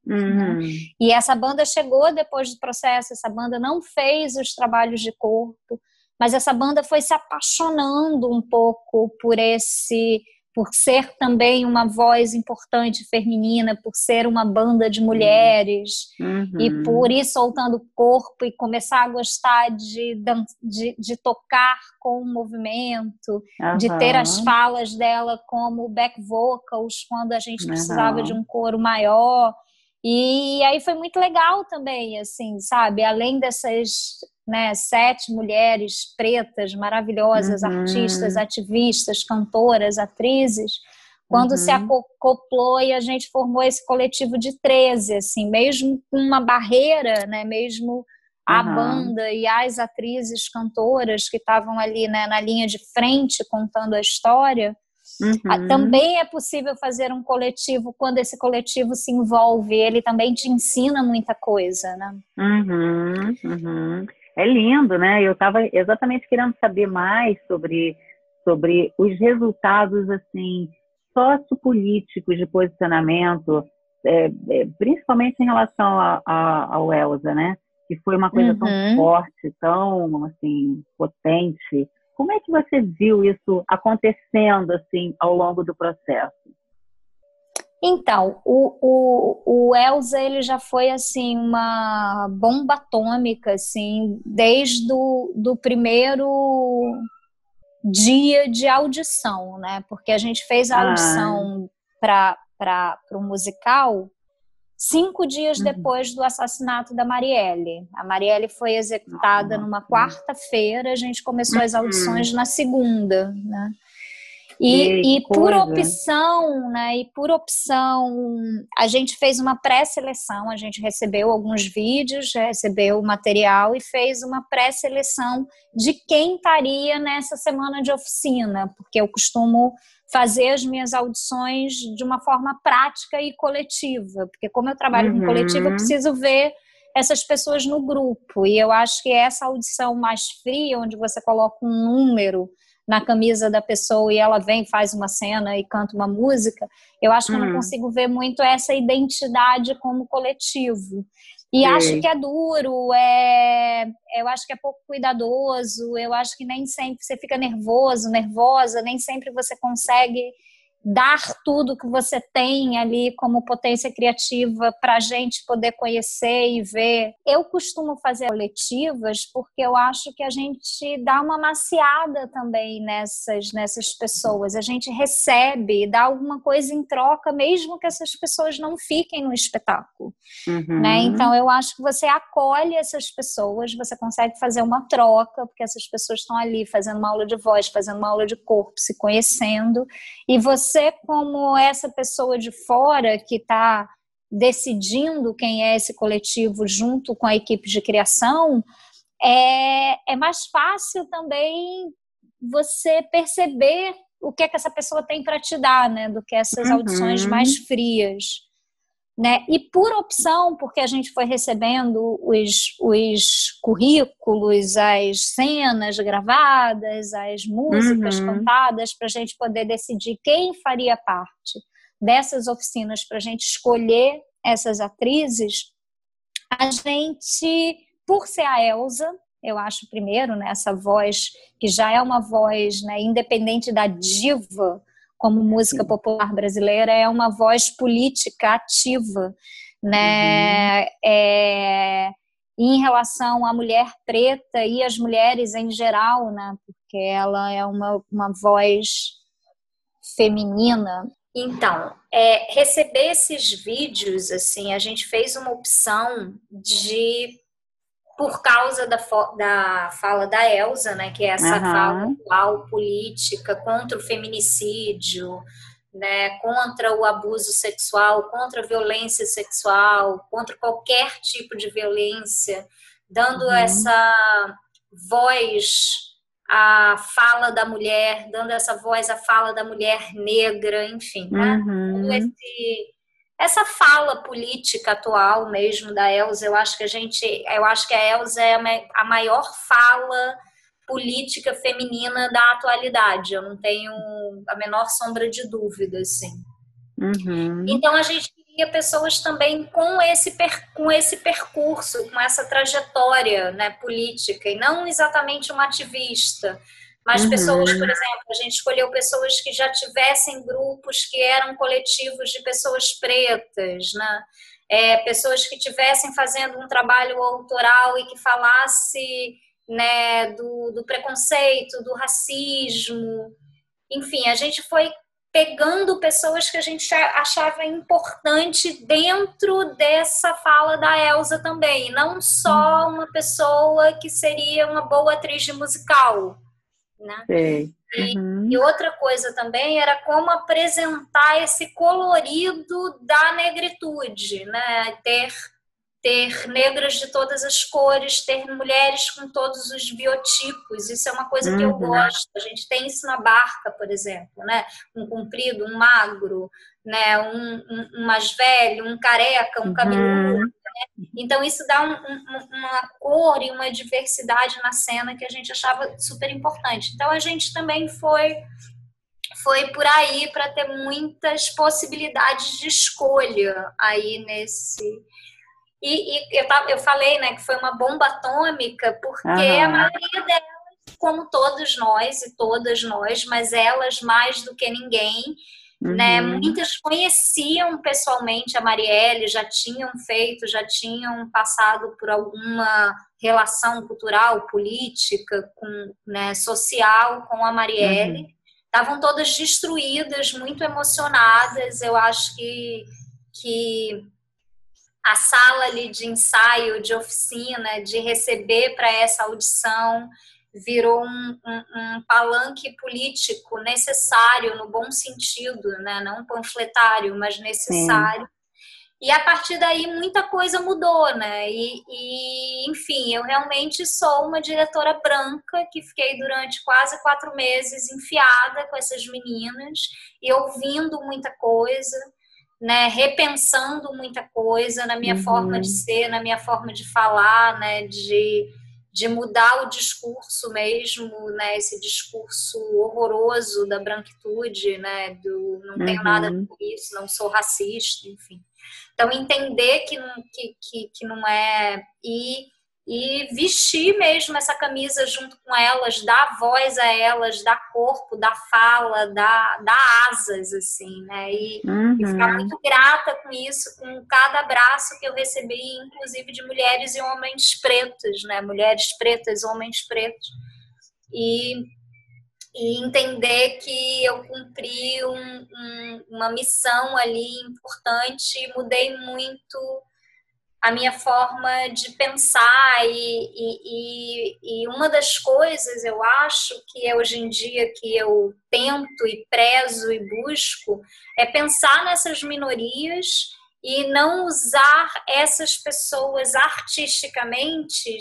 Uhum. E essa banda chegou depois do processo, essa banda não fez os trabalhos de corpo, mas essa banda foi se apaixonando um pouco por esse por ser também uma voz importante feminina, por ser uma banda de mulheres uhum. e por ir soltando o corpo e começar a gostar de, de, de tocar com o movimento, uhum. de ter as falas dela como back vocals quando a gente precisava de um coro maior. E aí foi muito legal também, assim, sabe? Além dessas né, sete mulheres pretas maravilhosas, uhum. artistas, ativistas, cantoras, atrizes, quando uhum. se acoplou e a gente formou esse coletivo de 13, assim, mesmo com uma barreira, né, mesmo a uhum. banda e as atrizes cantoras que estavam ali né, na linha de frente contando a história, Uhum. Também é possível fazer um coletivo quando esse coletivo se envolve, ele também te ensina muita coisa, né? Uhum, uhum. É lindo, né? Eu estava exatamente querendo saber mais sobre, sobre os resultados assim sociopolíticos de posicionamento, é, é, principalmente em relação a, a, ao Elsa, né? Que foi uma coisa tão uhum. forte, tão assim potente. Como é que você viu isso acontecendo assim ao longo do processo? Então, o, o, o Elza ele já foi assim uma bomba atômica assim desde do, do primeiro dia de audição, né? Porque a gente fez a ah. audição ah. para o musical cinco dias uhum. depois do assassinato da Marielle. A Marielle foi executada numa quarta-feira, a gente começou as audições uhum. na segunda, né? E, e por opção, né? E por opção, a gente fez uma pré-seleção, a gente recebeu alguns vídeos, recebeu material e fez uma pré-seleção de quem estaria nessa semana de oficina, porque eu costumo fazer as minhas audições de uma forma prática e coletiva, porque como eu trabalho uhum. com coletivo, eu preciso ver essas pessoas no grupo. E eu acho que essa audição mais fria, onde você coloca um número na camisa da pessoa e ela vem, faz uma cena e canta uma música, eu acho que eu não uhum. consigo ver muito essa identidade como coletivo. E Sim. acho que é duro, é, eu acho que é pouco cuidadoso, eu acho que nem sempre você fica nervoso, nervosa, nem sempre você consegue dar tudo que você tem ali como potência criativa para a gente poder conhecer e ver. Eu costumo fazer coletivas porque eu acho que a gente dá uma maciada também nessas, nessas pessoas. A gente recebe, dá alguma coisa em troca, mesmo que essas pessoas não fiquem no espetáculo. Uhum. Né? Então eu acho que você acolhe essas pessoas, você consegue fazer uma troca, porque essas pessoas estão ali fazendo uma aula de voz, fazendo uma aula de corpo, se conhecendo, e você você, como essa pessoa de fora que está decidindo quem é esse coletivo junto com a equipe de criação, é, é mais fácil também você perceber o que é que essa pessoa tem para te dar, né, do que essas uhum. audições mais frias. Né? E por opção, porque a gente foi recebendo os, os currículos, as cenas gravadas, as músicas uhum. cantadas, para a gente poder decidir quem faria parte dessas oficinas, para a gente escolher essas atrizes, a gente, por ser a Elsa, eu acho, primeiro, né, essa voz que já é uma voz né, independente da diva, como música popular brasileira, é uma voz política ativa, né? Uhum. É, em relação à mulher preta e as mulheres em geral, né? Porque ela é uma, uma voz feminina. Então, é, receber esses vídeos, assim, a gente fez uma opção de por causa da, da fala da Elsa, né, que é essa uhum. fala atual política contra o feminicídio, né, contra o abuso sexual, contra a violência sexual, contra qualquer tipo de violência, dando uhum. essa voz à fala da mulher, dando essa voz à fala da mulher negra, enfim, né? Uhum. Esse, essa fala política atual mesmo da Elza, eu acho que a gente, eu acho que a Elza é a maior fala política feminina da atualidade. Eu não tenho a menor sombra de dúvida, assim. Uhum. Então a gente queria pessoas também com esse, com esse percurso, com essa trajetória né, política, e não exatamente uma ativista, mas uhum. pessoas, por exemplo, a gente escolheu pessoas que já tivessem grupos que eram coletivos de pessoas pretas, né? É, pessoas que tivessem fazendo um trabalho autoral e que falasse né, do, do preconceito, do racismo. Enfim, a gente foi pegando pessoas que a gente achava importante dentro dessa fala da Elsa também, não só uhum. uma pessoa que seria uma boa atriz de musical, né? E, uhum. e, outra coisa também era como apresentar esse colorido da negritude, né? Ter ter negras de todas as cores, ter mulheres com todos os biotipos. Isso é uma coisa uhum. que eu uhum. gosto. A gente tem isso na barca, por exemplo, né? Um comprido, um magro, né? Um, um, um mais velho, um careca, um uhum. Né? Então isso dá um, uma cor e uma diversidade na cena que a gente achava super importante. Então a gente também foi foi por aí para ter muitas possibilidades de escolha aí nesse e, e eu, eu, falei, né, que foi uma bomba atômica, porque uhum. a maioria delas, como todos nós e todas nós, mas elas mais do que ninguém, uhum. né, muitas conheciam pessoalmente a Marielle, já tinham feito, já tinham passado por alguma relação cultural, política, com, né, social com a Marielle. Uhum. Estavam todas destruídas, muito emocionadas. Eu acho que, que a sala ali de ensaio, de oficina, de receber para essa audição, virou um, um, um, palanque político necessário, no bom sentido, né? não panfletário, mas necessário. Sim. E a partir daí muita coisa mudou, né? E, e, enfim, eu realmente sou uma diretora branca que fiquei durante quase quatro meses enfiada com essas meninas e ouvindo muita coisa né, repensando muita coisa na minha uhum. forma de ser, na minha forma de falar, né, de, de mudar o discurso mesmo, né, esse discurso horroroso da branquitude, né, do não tenho uhum. nada com isso, não sou racista, enfim. Então entender que não, que, que, que não é e e vestir mesmo essa camisa junto com elas, dar voz a elas, dar corpo, dar fala, dar, dar asas, assim, né? E, uhum. e, ficar muito grata com isso, com cada abraço que eu recebi, inclusive de mulheres e homens pretos, né? Mulheres pretas, homens pretos. E, e entender que eu cumpri um, um, uma missão ali importante, mudei muito a minha forma de pensar e, e, e, uma das coisas eu acho que é hoje em dia que eu tento e prezo e busco é pensar nessas minorias e não usar essas pessoas artisticamente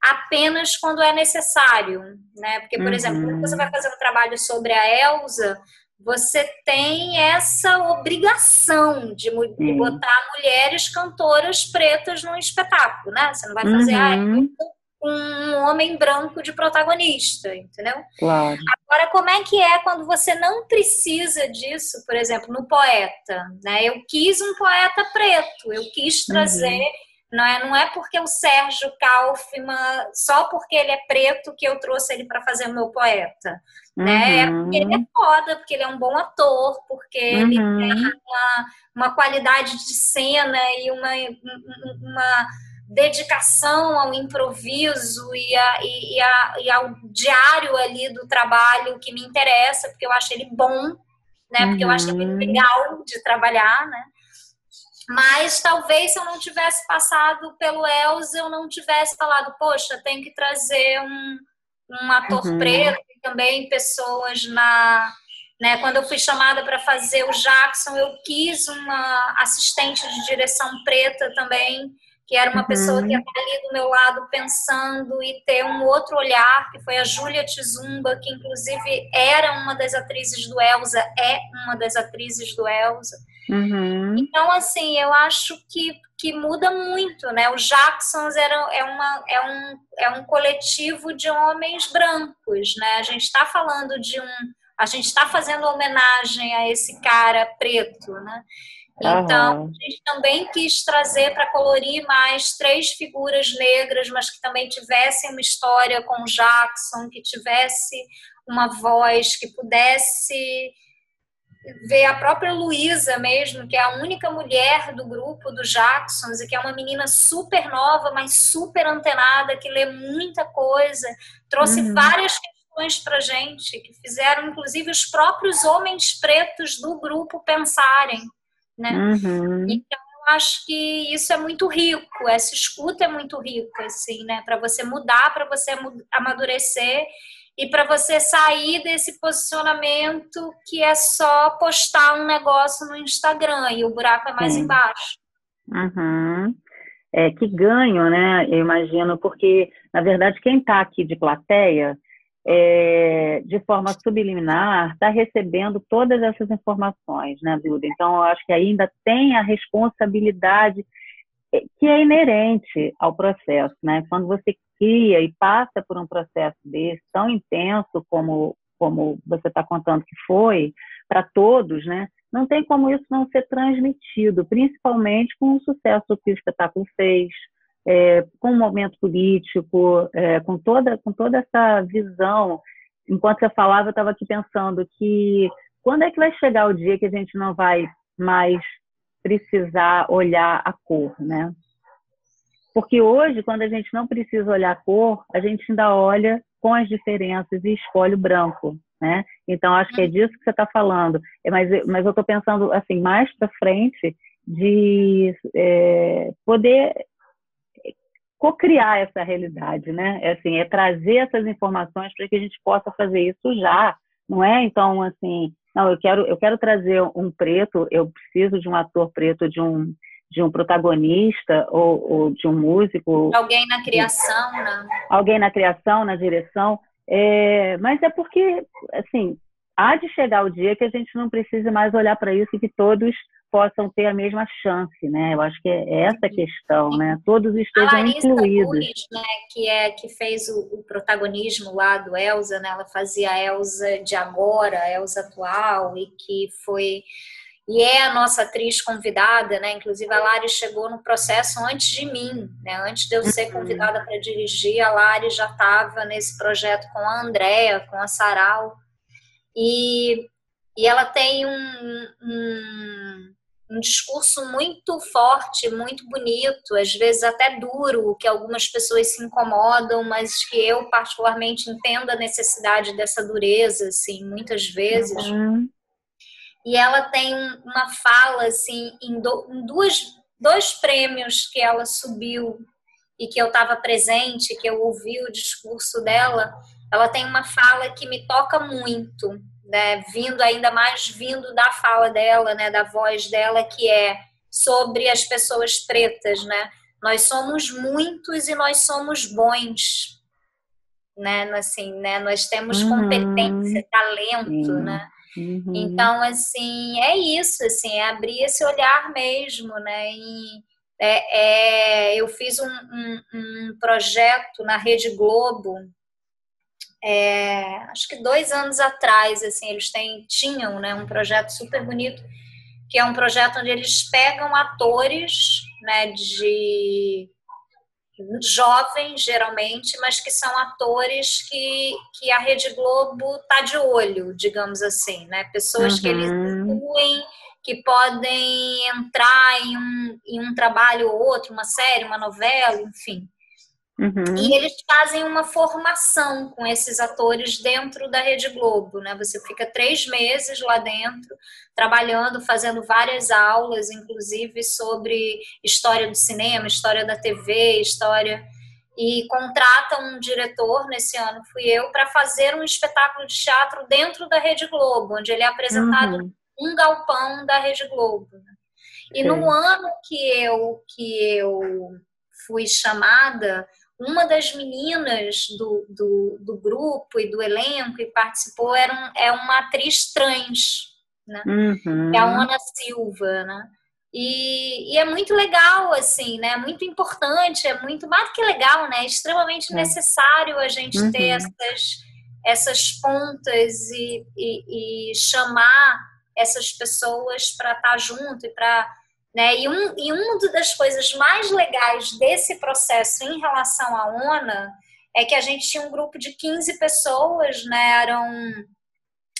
apenas quando é necessário, né? Porque, por uhum. exemplo, quando você vai fazer um trabalho sobre a Elsa, você tem essa obrigação de, de botar mulheres cantoras pretas num espetáculo, né? Você não vai fazer uhum. ah, um homem branco de protagonista, entendeu? Claro. Agora, como é que é quando você não precisa disso, por exemplo, no poeta, né? Eu quis um poeta preto, eu quis trazer uhum. Não é, não é porque o Sérgio Kaufmann, só porque ele é preto, que eu trouxe ele para fazer o meu poeta. Uhum. Né? É porque ele é foda, porque ele é um bom ator, porque uhum. ele tem uma, uma qualidade de cena e uma, uma dedicação ao improviso e, a, e, a, e, ao diário ali do trabalho que me interessa, porque eu acho ele bom, né? Porque eu acho ele uhum. legal de trabalhar, né? Mas talvez se eu não tivesse passado pelo Elza, eu não tivesse falado, poxa, tem que trazer um, um ator uhum. preto e também pessoas na. Né, quando eu fui chamada para fazer o Jackson, eu quis uma assistente de direção preta também, que era uma uhum. pessoa que estava ali do meu lado pensando e ter um outro olhar, que foi a Júlia Tizumba, que inclusive era uma das atrizes do Elza, é uma das atrizes do Elza. Uhum. Então, assim, eu acho que, que muda muito, né? O Jacksons era, é, uma, é, um, é um coletivo de homens brancos, né? A gente está falando de um. A gente está fazendo homenagem a esse cara preto, né? Então, uhum. a gente também quis trazer para colorir mais três figuras negras, mas que também tivessem uma história com o Jackson, que tivesse uma voz, que pudesse ver a própria Luísa mesmo, que é a única mulher do grupo do Jacksons e que é uma menina super nova, mas super antenada, que lê muita coisa, trouxe uhum. várias questões para gente, que fizeram inclusive os próprios homens pretos do grupo pensarem, né? Uhum. Então eu acho que isso é muito rico, essa escuta é muito rica, assim, né? Para você mudar, para você amadurecer e para você sair desse posicionamento que é só postar um negócio no Instagram e o buraco é mais Sim. embaixo. Uhum. É, que ganho, né? Eu imagino, porque, na verdade, quem está aqui de plateia, é, de forma subliminar, está recebendo todas essas informações, né, Duda? Então, eu acho que ainda tem a responsabilidade que é inerente ao processo, né? Quando você e passa por um processo desse tão intenso como como você está contando que foi para todos, né? Não tem como isso não ser transmitido, principalmente com o sucesso que o espetáculo fez, é, com o momento político, é, com toda com toda essa visão. Enquanto você falava, eu estava aqui pensando que quando é que vai chegar o dia que a gente não vai mais precisar olhar a cor, né? Porque hoje, quando a gente não precisa olhar a cor, a gente ainda olha com as diferenças e escolhe o branco, né? Então, acho que é disso que você está falando. É, mas, mas eu estou pensando, assim, mais para frente, de é, poder co-criar essa realidade, né? É, assim, é trazer essas informações para que a gente possa fazer isso já, não é? Então, assim, não, eu quero, eu quero trazer um preto, eu preciso de um ator preto, de um, de um protagonista ou, ou de um músico. Alguém na criação, né? Alguém na criação, na direção. É, mas é porque, assim, há de chegar o dia que a gente não precise mais olhar para isso e que todos possam ter a mesma chance, né? Eu acho que é essa a questão, né? Todos estejam a incluídos. Nunes, né, que é que fez o, o, protagonismo lá do Elsa, né? Ela fazia a Elsa de agora, a Elsa atual e que foi e é a nossa atriz convidada, né? Inclusive a Lari chegou no processo antes de mim, né? Antes de eu ser uhum. convidada para dirigir, a Lari já estava nesse projeto com a Andrea, com a Saral e, e ela tem um, um um discurso muito forte, muito bonito, às vezes até duro, que algumas pessoas se incomodam, mas que eu particularmente entendo a necessidade dessa dureza, assim, muitas vezes. Uhum. E ela tem uma fala, assim, em, do, em duas, dois prêmios que ela subiu e que eu estava presente, que eu ouvi o discurso dela, ela tem uma fala que me toca muito, né, vindo ainda mais vindo da fala dela, né, da voz dela, que é sobre as pessoas pretas, né? Nós somos muitos e nós somos bons, né? Assim, né? Nós temos uhum. competência, talento, uhum. né? Uhum. Então, assim, é isso, assim, é abrir esse olhar mesmo, né? E, é, é, eu fiz um, um, um, projeto na Rede Globo, é, acho que dois anos atrás, assim, eles têm, tinham né, um projeto super bonito, que é um projeto onde eles pegam atores né, de jovens, geralmente, mas que são atores que, que a Rede Globo tá de olho, digamos assim, né? Pessoas uhum. que eles uhum. incluem, que podem entrar em um, em um trabalho ou outro, uma série, uma novela, enfim. Uhum. E eles fazem uma formação com esses atores dentro da Rede Globo, né? Você fica três meses lá dentro, trabalhando, fazendo várias aulas, inclusive sobre história do cinema, história da TV, história. E contrata um diretor, nesse ano fui eu, para fazer um espetáculo de teatro dentro da Rede Globo, onde ele é apresentado uhum. um galpão da Rede Globo. Né? E Sim. no ano que eu, que eu fui chamada, uma das meninas do, do, do, grupo e do elenco e participou era um, é uma atriz trans, né? Uhum. É a Ana Silva, né? E, e, é muito legal, assim, né? Muito importante, é muito mais do que legal, né? É extremamente é. necessário a gente uhum. ter essas, essas pontas e, e, e chamar essas pessoas para estar tá junto e para né? E, um, e uma das coisas mais legais desse processo em relação à ONA é que a gente tinha um grupo de 15 pessoas, né? eram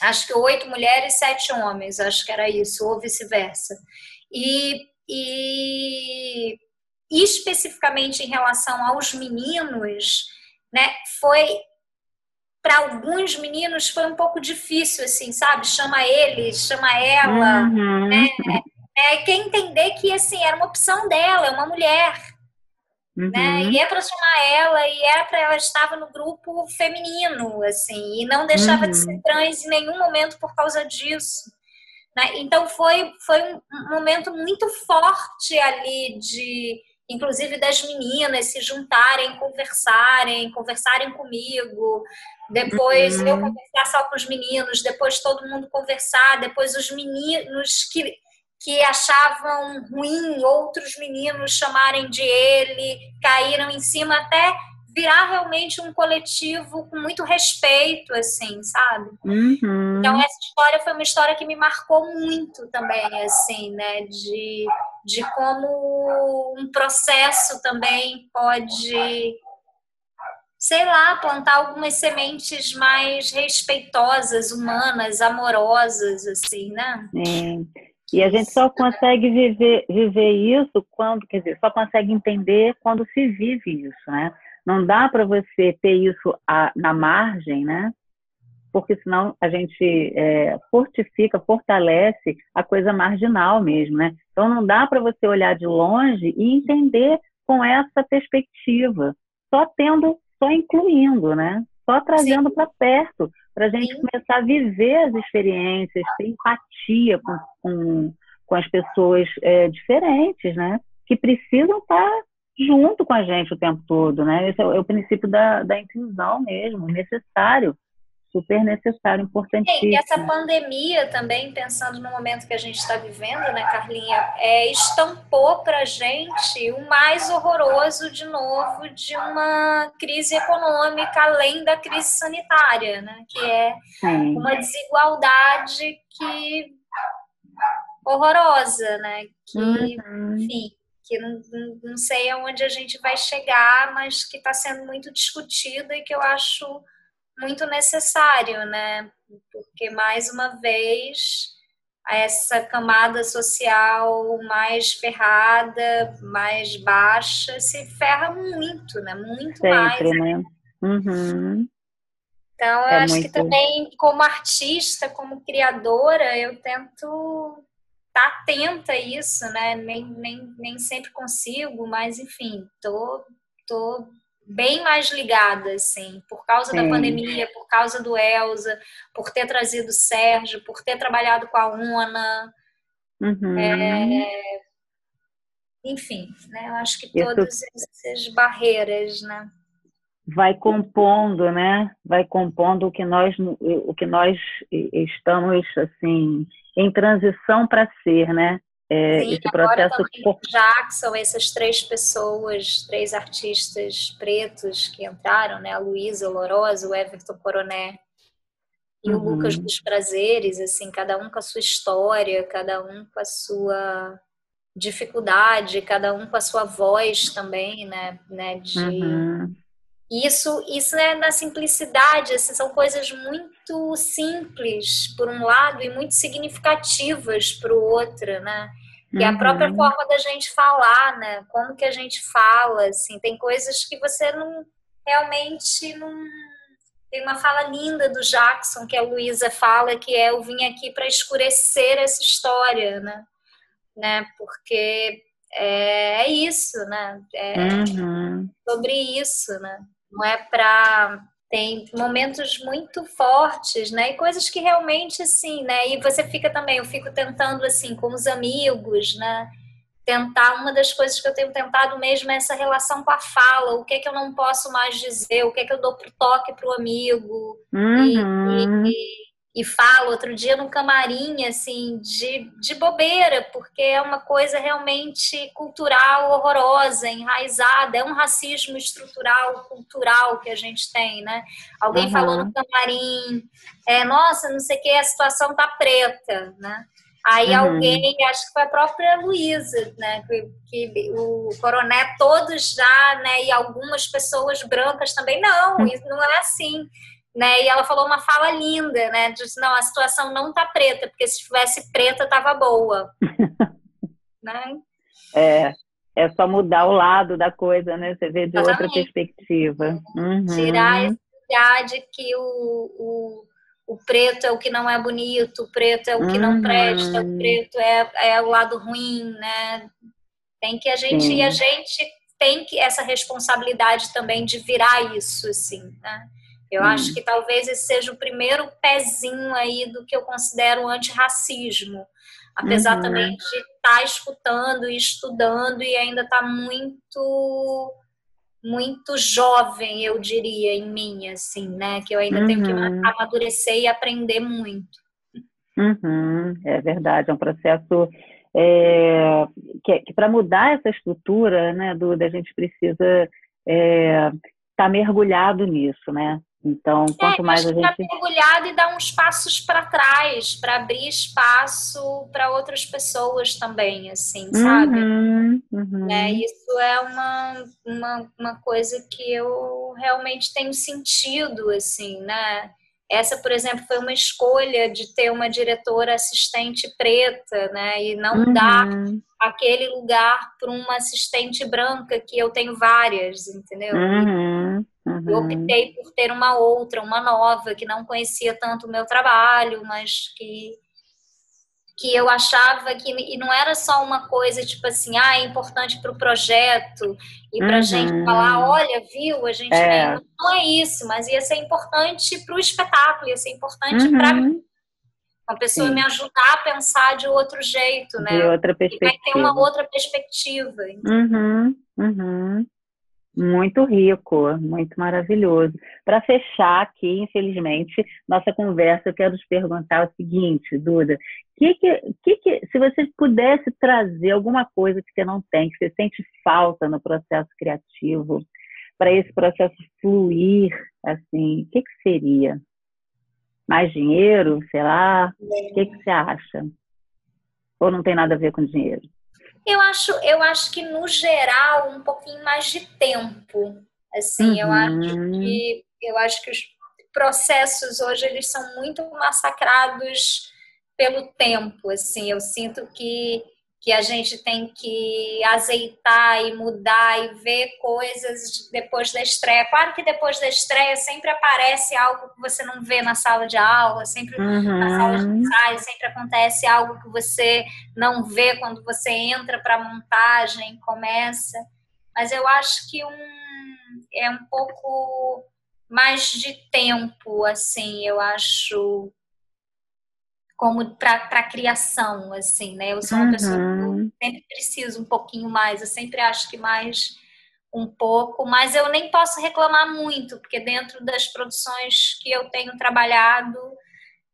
acho que oito mulheres e sete homens, acho que era isso, ou vice-versa. E, e especificamente em relação aos meninos, né, foi para alguns meninos foi um pouco difícil, assim, sabe? Chama ele, chama ela, uhum. né? É, quer entender que assim era uma opção dela, é uma mulher, né? uhum. né? E é para chamar ela e era para ela estava no grupo feminino, assim, e não deixava uhum. de ser trans em nenhum momento por causa disso. Né? Então foi foi um momento muito forte ali de inclusive das meninas se juntarem, conversarem, conversarem comigo, depois uhum. eu conversar só com os meninos, depois todo mundo conversar, depois os meninos que que achavam ruim outros meninos chamarem de ele, caíram em cima até virar realmente um coletivo com muito respeito, assim, sabe? Uhum. Então essa história foi uma história que me marcou muito também, assim, né? De, de como um processo também pode, sei lá, plantar algumas sementes mais respeitosas, humanas, amorosas, assim, né? É. E a gente só consegue viver, viver isso quando, quer dizer, só consegue entender quando se vive isso, né? Não dá para você ter isso a, na margem, né? Porque senão a gente é, fortifica, fortalece a coisa marginal mesmo, né? Então não dá para você olhar de longe e entender com essa perspectiva, só tendo, só incluindo, né? Só trazendo para perto para a gente começar a viver as experiências, ter empatia com, com, com as pessoas é, diferentes, né? Que precisam estar junto com a gente o tempo todo, né? Esse é o, é o princípio da, da inclusão mesmo, necessário super necessário, importantíssimo. E essa pandemia também, pensando no momento que a gente está vivendo, né, Carlinha, é, estampou para a gente o mais horroroso, de novo, de uma crise econômica, além da crise sanitária, né, que é Sim. uma desigualdade que horrorosa, né, que, uhum. enfim, que não, não sei aonde a gente vai chegar, mas que está sendo muito discutida e que eu acho muito necessário, né? Porque, mais uma vez, essa camada social mais ferrada, mais baixa, se ferra muito, né? Muito Sempre, mais. Né? Uhum. Então, eu é acho muito... que também, como artista, como criadora, eu tento estar tá atenta a isso, né? Nem, nem, nem sempre consigo, mas enfim, tô, tô bem mais ligada, assim, por causa Sim. da pandemia, por causa do Elza, por ter trazido o Sérgio, por ter trabalhado com a UNA. Uhum. É, enfim, né? Eu acho que todas essas barreiras, né? Vai compondo, né? Vai compondo o que nós, o que nós estamos assim em transição para ser, né? É, Sim, esse processo também Jackson, essas três pessoas, três artistas pretos que entraram, né? A Luísa Olorosa, o Everton Coroné e uhum. o Lucas dos Prazeres, assim, cada um com a sua história, cada um com a sua dificuldade, cada um com a sua voz também, né? né de... Uhum. Isso, isso é na simplicidade, assim, são coisas muito simples por um lado e muito significativas para o outro, né? E uhum. a própria uhum. forma da gente falar, né? Como que a gente fala, assim, tem coisas que você não realmente não tem uma fala linda do Jackson que a Luísa fala que é eu vim aqui para escurecer essa história, né? né? Porque é, é isso, né? É uhum. sobre isso, né? Não é para tem momentos muito fortes, né? E coisas que realmente assim, né? E você fica também, eu fico tentando assim com os amigos, né? Tentar uma das coisas que eu tenho tentado mesmo é essa relação com a fala, o que é que eu não posso mais dizer, o que é que eu dou pro toque pro amigo uhum. e, e, e falo outro dia no camarim, assim, de, de bobeira, porque é uma coisa realmente cultural horrorosa, enraizada, é um racismo estrutural, cultural que a gente tem, né? Alguém uhum. falou no camarim, é, nossa, não sei o que, a situação tá preta, né? Aí uhum. alguém, acho que foi a própria Luísa, né? Que, que, o coroné todos já, né? E algumas pessoas brancas também, não, uhum. isso não é assim né? E ela falou uma fala linda, né? Disse, não, a situação não tá preta, porque se estivesse preta tava boa. *laughs* né? É, é só mudar o lado da coisa, né? Você vê de Exatamente. outra perspectiva. Uhum. Tirar essa ideia de que o, o, o preto é o que não é bonito, o preto é o que uhum. não presta, o preto é, é o lado ruim, né? Tem que a gente, Sim. e a gente tem que essa responsabilidade também de virar isso, assim, né? Eu hum. acho que talvez esse seja o primeiro pezinho aí do que eu considero antirracismo. Apesar uhum. também de estar tá escutando e estudando e ainda estar tá muito muito jovem, eu diria, em mim, assim, né? Que eu ainda uhum. tenho que uhum. amadurecer e aprender muito. Uhum. É verdade, é um processo é, que, que para mudar essa estrutura, né, Duda, a gente precisa estar é, tá mergulhado nisso, né? Então, quanto é, mais a gente. mergulhado e dar uns passos para trás, para abrir espaço para outras pessoas também, assim, sabe? Uhum, uhum. É, isso é uma, uma, uma coisa que eu realmente tenho sentido, assim, né? Essa, por exemplo, foi uma escolha de ter uma diretora assistente preta, né? E não uhum. dar aquele lugar para uma assistente branca, que eu tenho várias, entendeu? Uhum. Uhum. Eu optei por ter uma outra, uma nova, que não conhecia tanto o meu trabalho, mas que que eu achava que e não era só uma coisa tipo assim, ah, é importante para o projeto e para a uhum. gente falar, olha, viu, a gente é. não é isso, mas ia ser importante para o espetáculo, ia ser importante uhum. para mim. Uma pessoa Sim. me ajudar a pensar de outro jeito, né? De outra perspectiva. E vai ter uma outra perspectiva. Uhum, uhum. Muito rico, muito maravilhoso. Para fechar aqui, infelizmente, nossa conversa, eu quero te perguntar o seguinte, Duda: que que, que, que, se você pudesse trazer alguma coisa que você não tem, que você sente falta no processo criativo, para esse processo fluir, assim, o que, que seria? Mais dinheiro, sei lá? O que, que você acha? Ou não tem nada a ver com dinheiro? Eu acho, eu acho que no geral um pouquinho mais de tempo. Assim, uhum. eu acho que eu acho que os processos hoje eles são muito massacrados pelo tempo. Assim, eu sinto que que a gente tem que azeitar e mudar e ver coisas depois da estreia. Claro que depois da estreia sempre aparece algo que você não vê na sala de aula, sempre uhum. na sala de ensaio, sempre acontece algo que você não vê quando você entra para a montagem, começa. Mas eu acho que um, é um pouco mais de tempo, assim, eu acho como para criação, assim, né? Eu sou uma uhum. pessoa que sempre preciso um pouquinho mais, eu sempre acho que mais um pouco, mas eu nem posso reclamar muito, porque dentro das produções que eu tenho trabalhado,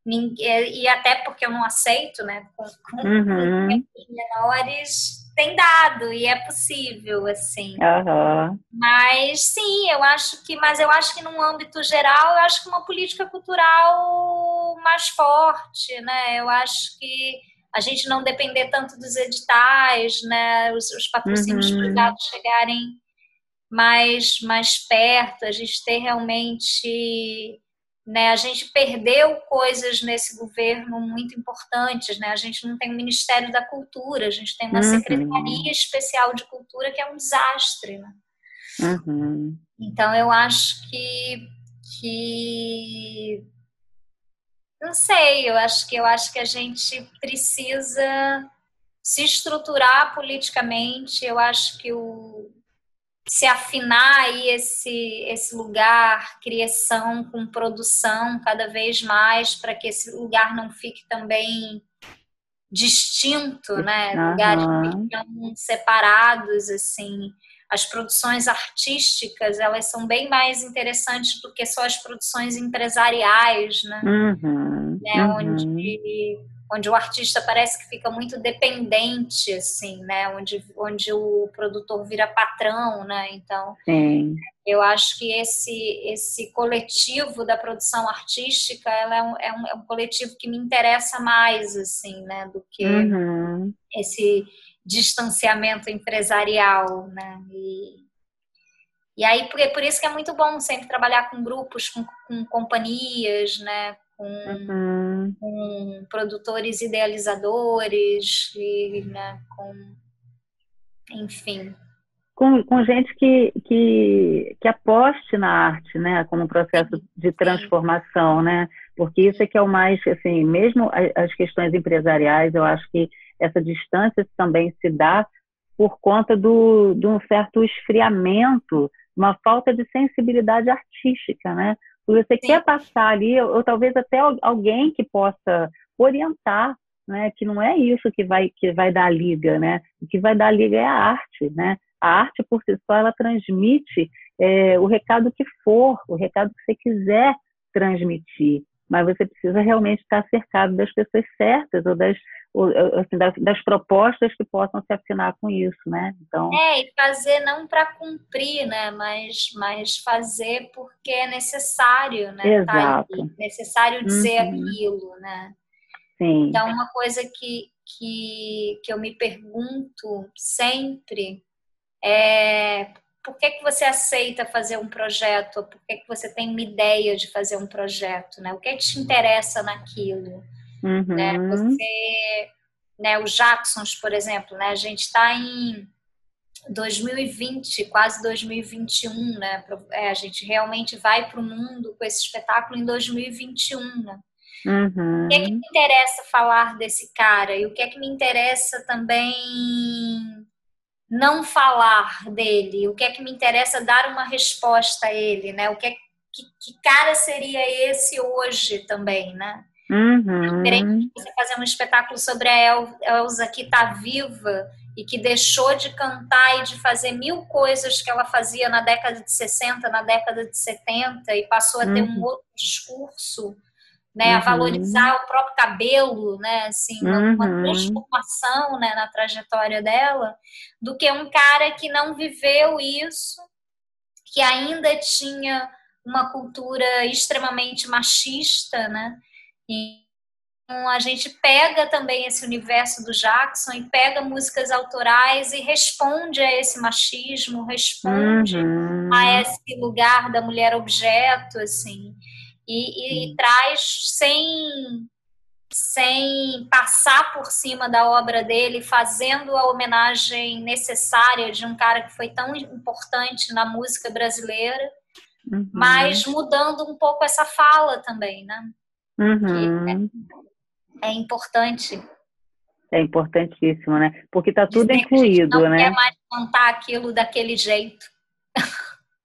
e até porque eu não aceito, né, com, com uhum. menores, tem dado e é possível, assim. Uhum. Mas sim, eu acho que, mas eu acho que num âmbito geral, eu acho que uma política cultural mais forte, né? Eu acho que a gente não depender tanto dos editais, né? Os, os patrocínios uhum. privados chegarem mais, mais perto, a gente ter realmente né? A gente perdeu coisas nesse governo muito importantes, né? A gente não tem o Ministério da Cultura, a gente tem uma uhum. Secretaria Especial de Cultura que é um desastre, né? Uhum. Então eu acho que, que não sei, eu acho que eu acho que a gente precisa se estruturar politicamente. Eu acho que o se afinar aí esse, esse lugar, criação com produção cada vez mais, para que esse lugar não fique também distinto, né? Uhum. Lugares ficam separados, assim. As produções artísticas, elas são bem mais interessantes do que só as produções empresariais, né? Uhum. né? Uhum. Onde onde o artista parece que fica muito dependente, assim, né? Onde, onde o produtor vira patrão, né? Então, Sim. eu acho que esse esse coletivo da produção artística, ela é um, é um, é um coletivo que me interessa mais, assim, né? Do que uhum. esse distanciamento empresarial, né? E, e aí, por, por isso que é muito bom sempre trabalhar com grupos, com, com companhias, né? Com, uhum. com produtores idealizadores e né, com enfim. Com, com gente que, que, que aposte na arte, né, como processo de transformação, né, porque isso é que é o mais, assim, mesmo as questões empresariais, eu acho que essa distância também se dá por conta do, de um certo esfriamento, uma falta de sensibilidade artística, né, você Sim. quer passar ali, ou, ou, talvez até alguém que possa orientar, né? Que não é isso que vai que vai dar liga, né? O que vai dar liga é a arte, né? A arte por si só ela transmite é, o recado que for, o recado que você quiser transmitir, mas você precisa realmente estar cercado das pessoas certas ou das assim, das, das, propostas que possam se afinar com isso, né? Então é e fazer não para cumprir, né? Mas mas fazer porque é necessário, né? Tá Exato. Tá necessário dizer uhum. aquilo, né? Sim. Então uma coisa que que que eu me pergunto sempre é por que, que você aceita fazer um projeto? Por que, que você tem uma ideia de fazer um projeto? Né? O que, te interessa naquilo? Uhum. Né? Você, né, os Jacksons, por exemplo, né? a gente está em 2020, quase 2021, né? É, a gente realmente vai para o mundo com esse espetáculo em 2021, né? Uhum. O que é que me interessa falar desse cara? E o que é que me interessa também não falar dele? O que é que me interessa dar uma resposta a ele, né? O que, é, que, que cara seria esse hoje também, né? Uhum. Diferente você fazer um espetáculo sobre a Elsa que está viva e que deixou de cantar e de fazer mil coisas que ela fazia na década de 60, na década de 70 e passou a ter uhum. um outro discurso, né, uhum. a valorizar o próprio cabelo, né, assim, uma, uma uhum. transformação, né, na trajetória dela, do que um cara que não viveu isso, que ainda tinha uma cultura extremamente machista, né, então, a gente pega também esse universo do Jackson e pega músicas autorais e responde a esse machismo, responde uhum. a esse lugar da mulher objeto, assim, e, e uhum. traz sem sem passar por cima da obra dele, fazendo a homenagem necessária de um cara que foi tão importante na música brasileira, uhum. mas mudando um pouco essa fala também, né? Uhum. É, é, importante. É importantíssimo, né? Porque está tudo incluído, não né? Não quer mais contar aquilo daquele jeito.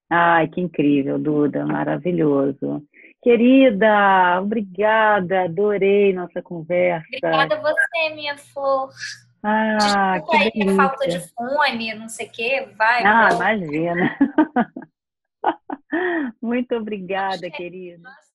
Ai, que incrível, Duda, maravilhoso. Querida, obrigada, adorei nossa conversa. Obrigada a você, minha flor. Ah, Desculpa que delícia. falta de fone, não sei o quê, vai. Ah, vai. imagina. *laughs* Muito obrigada, querida.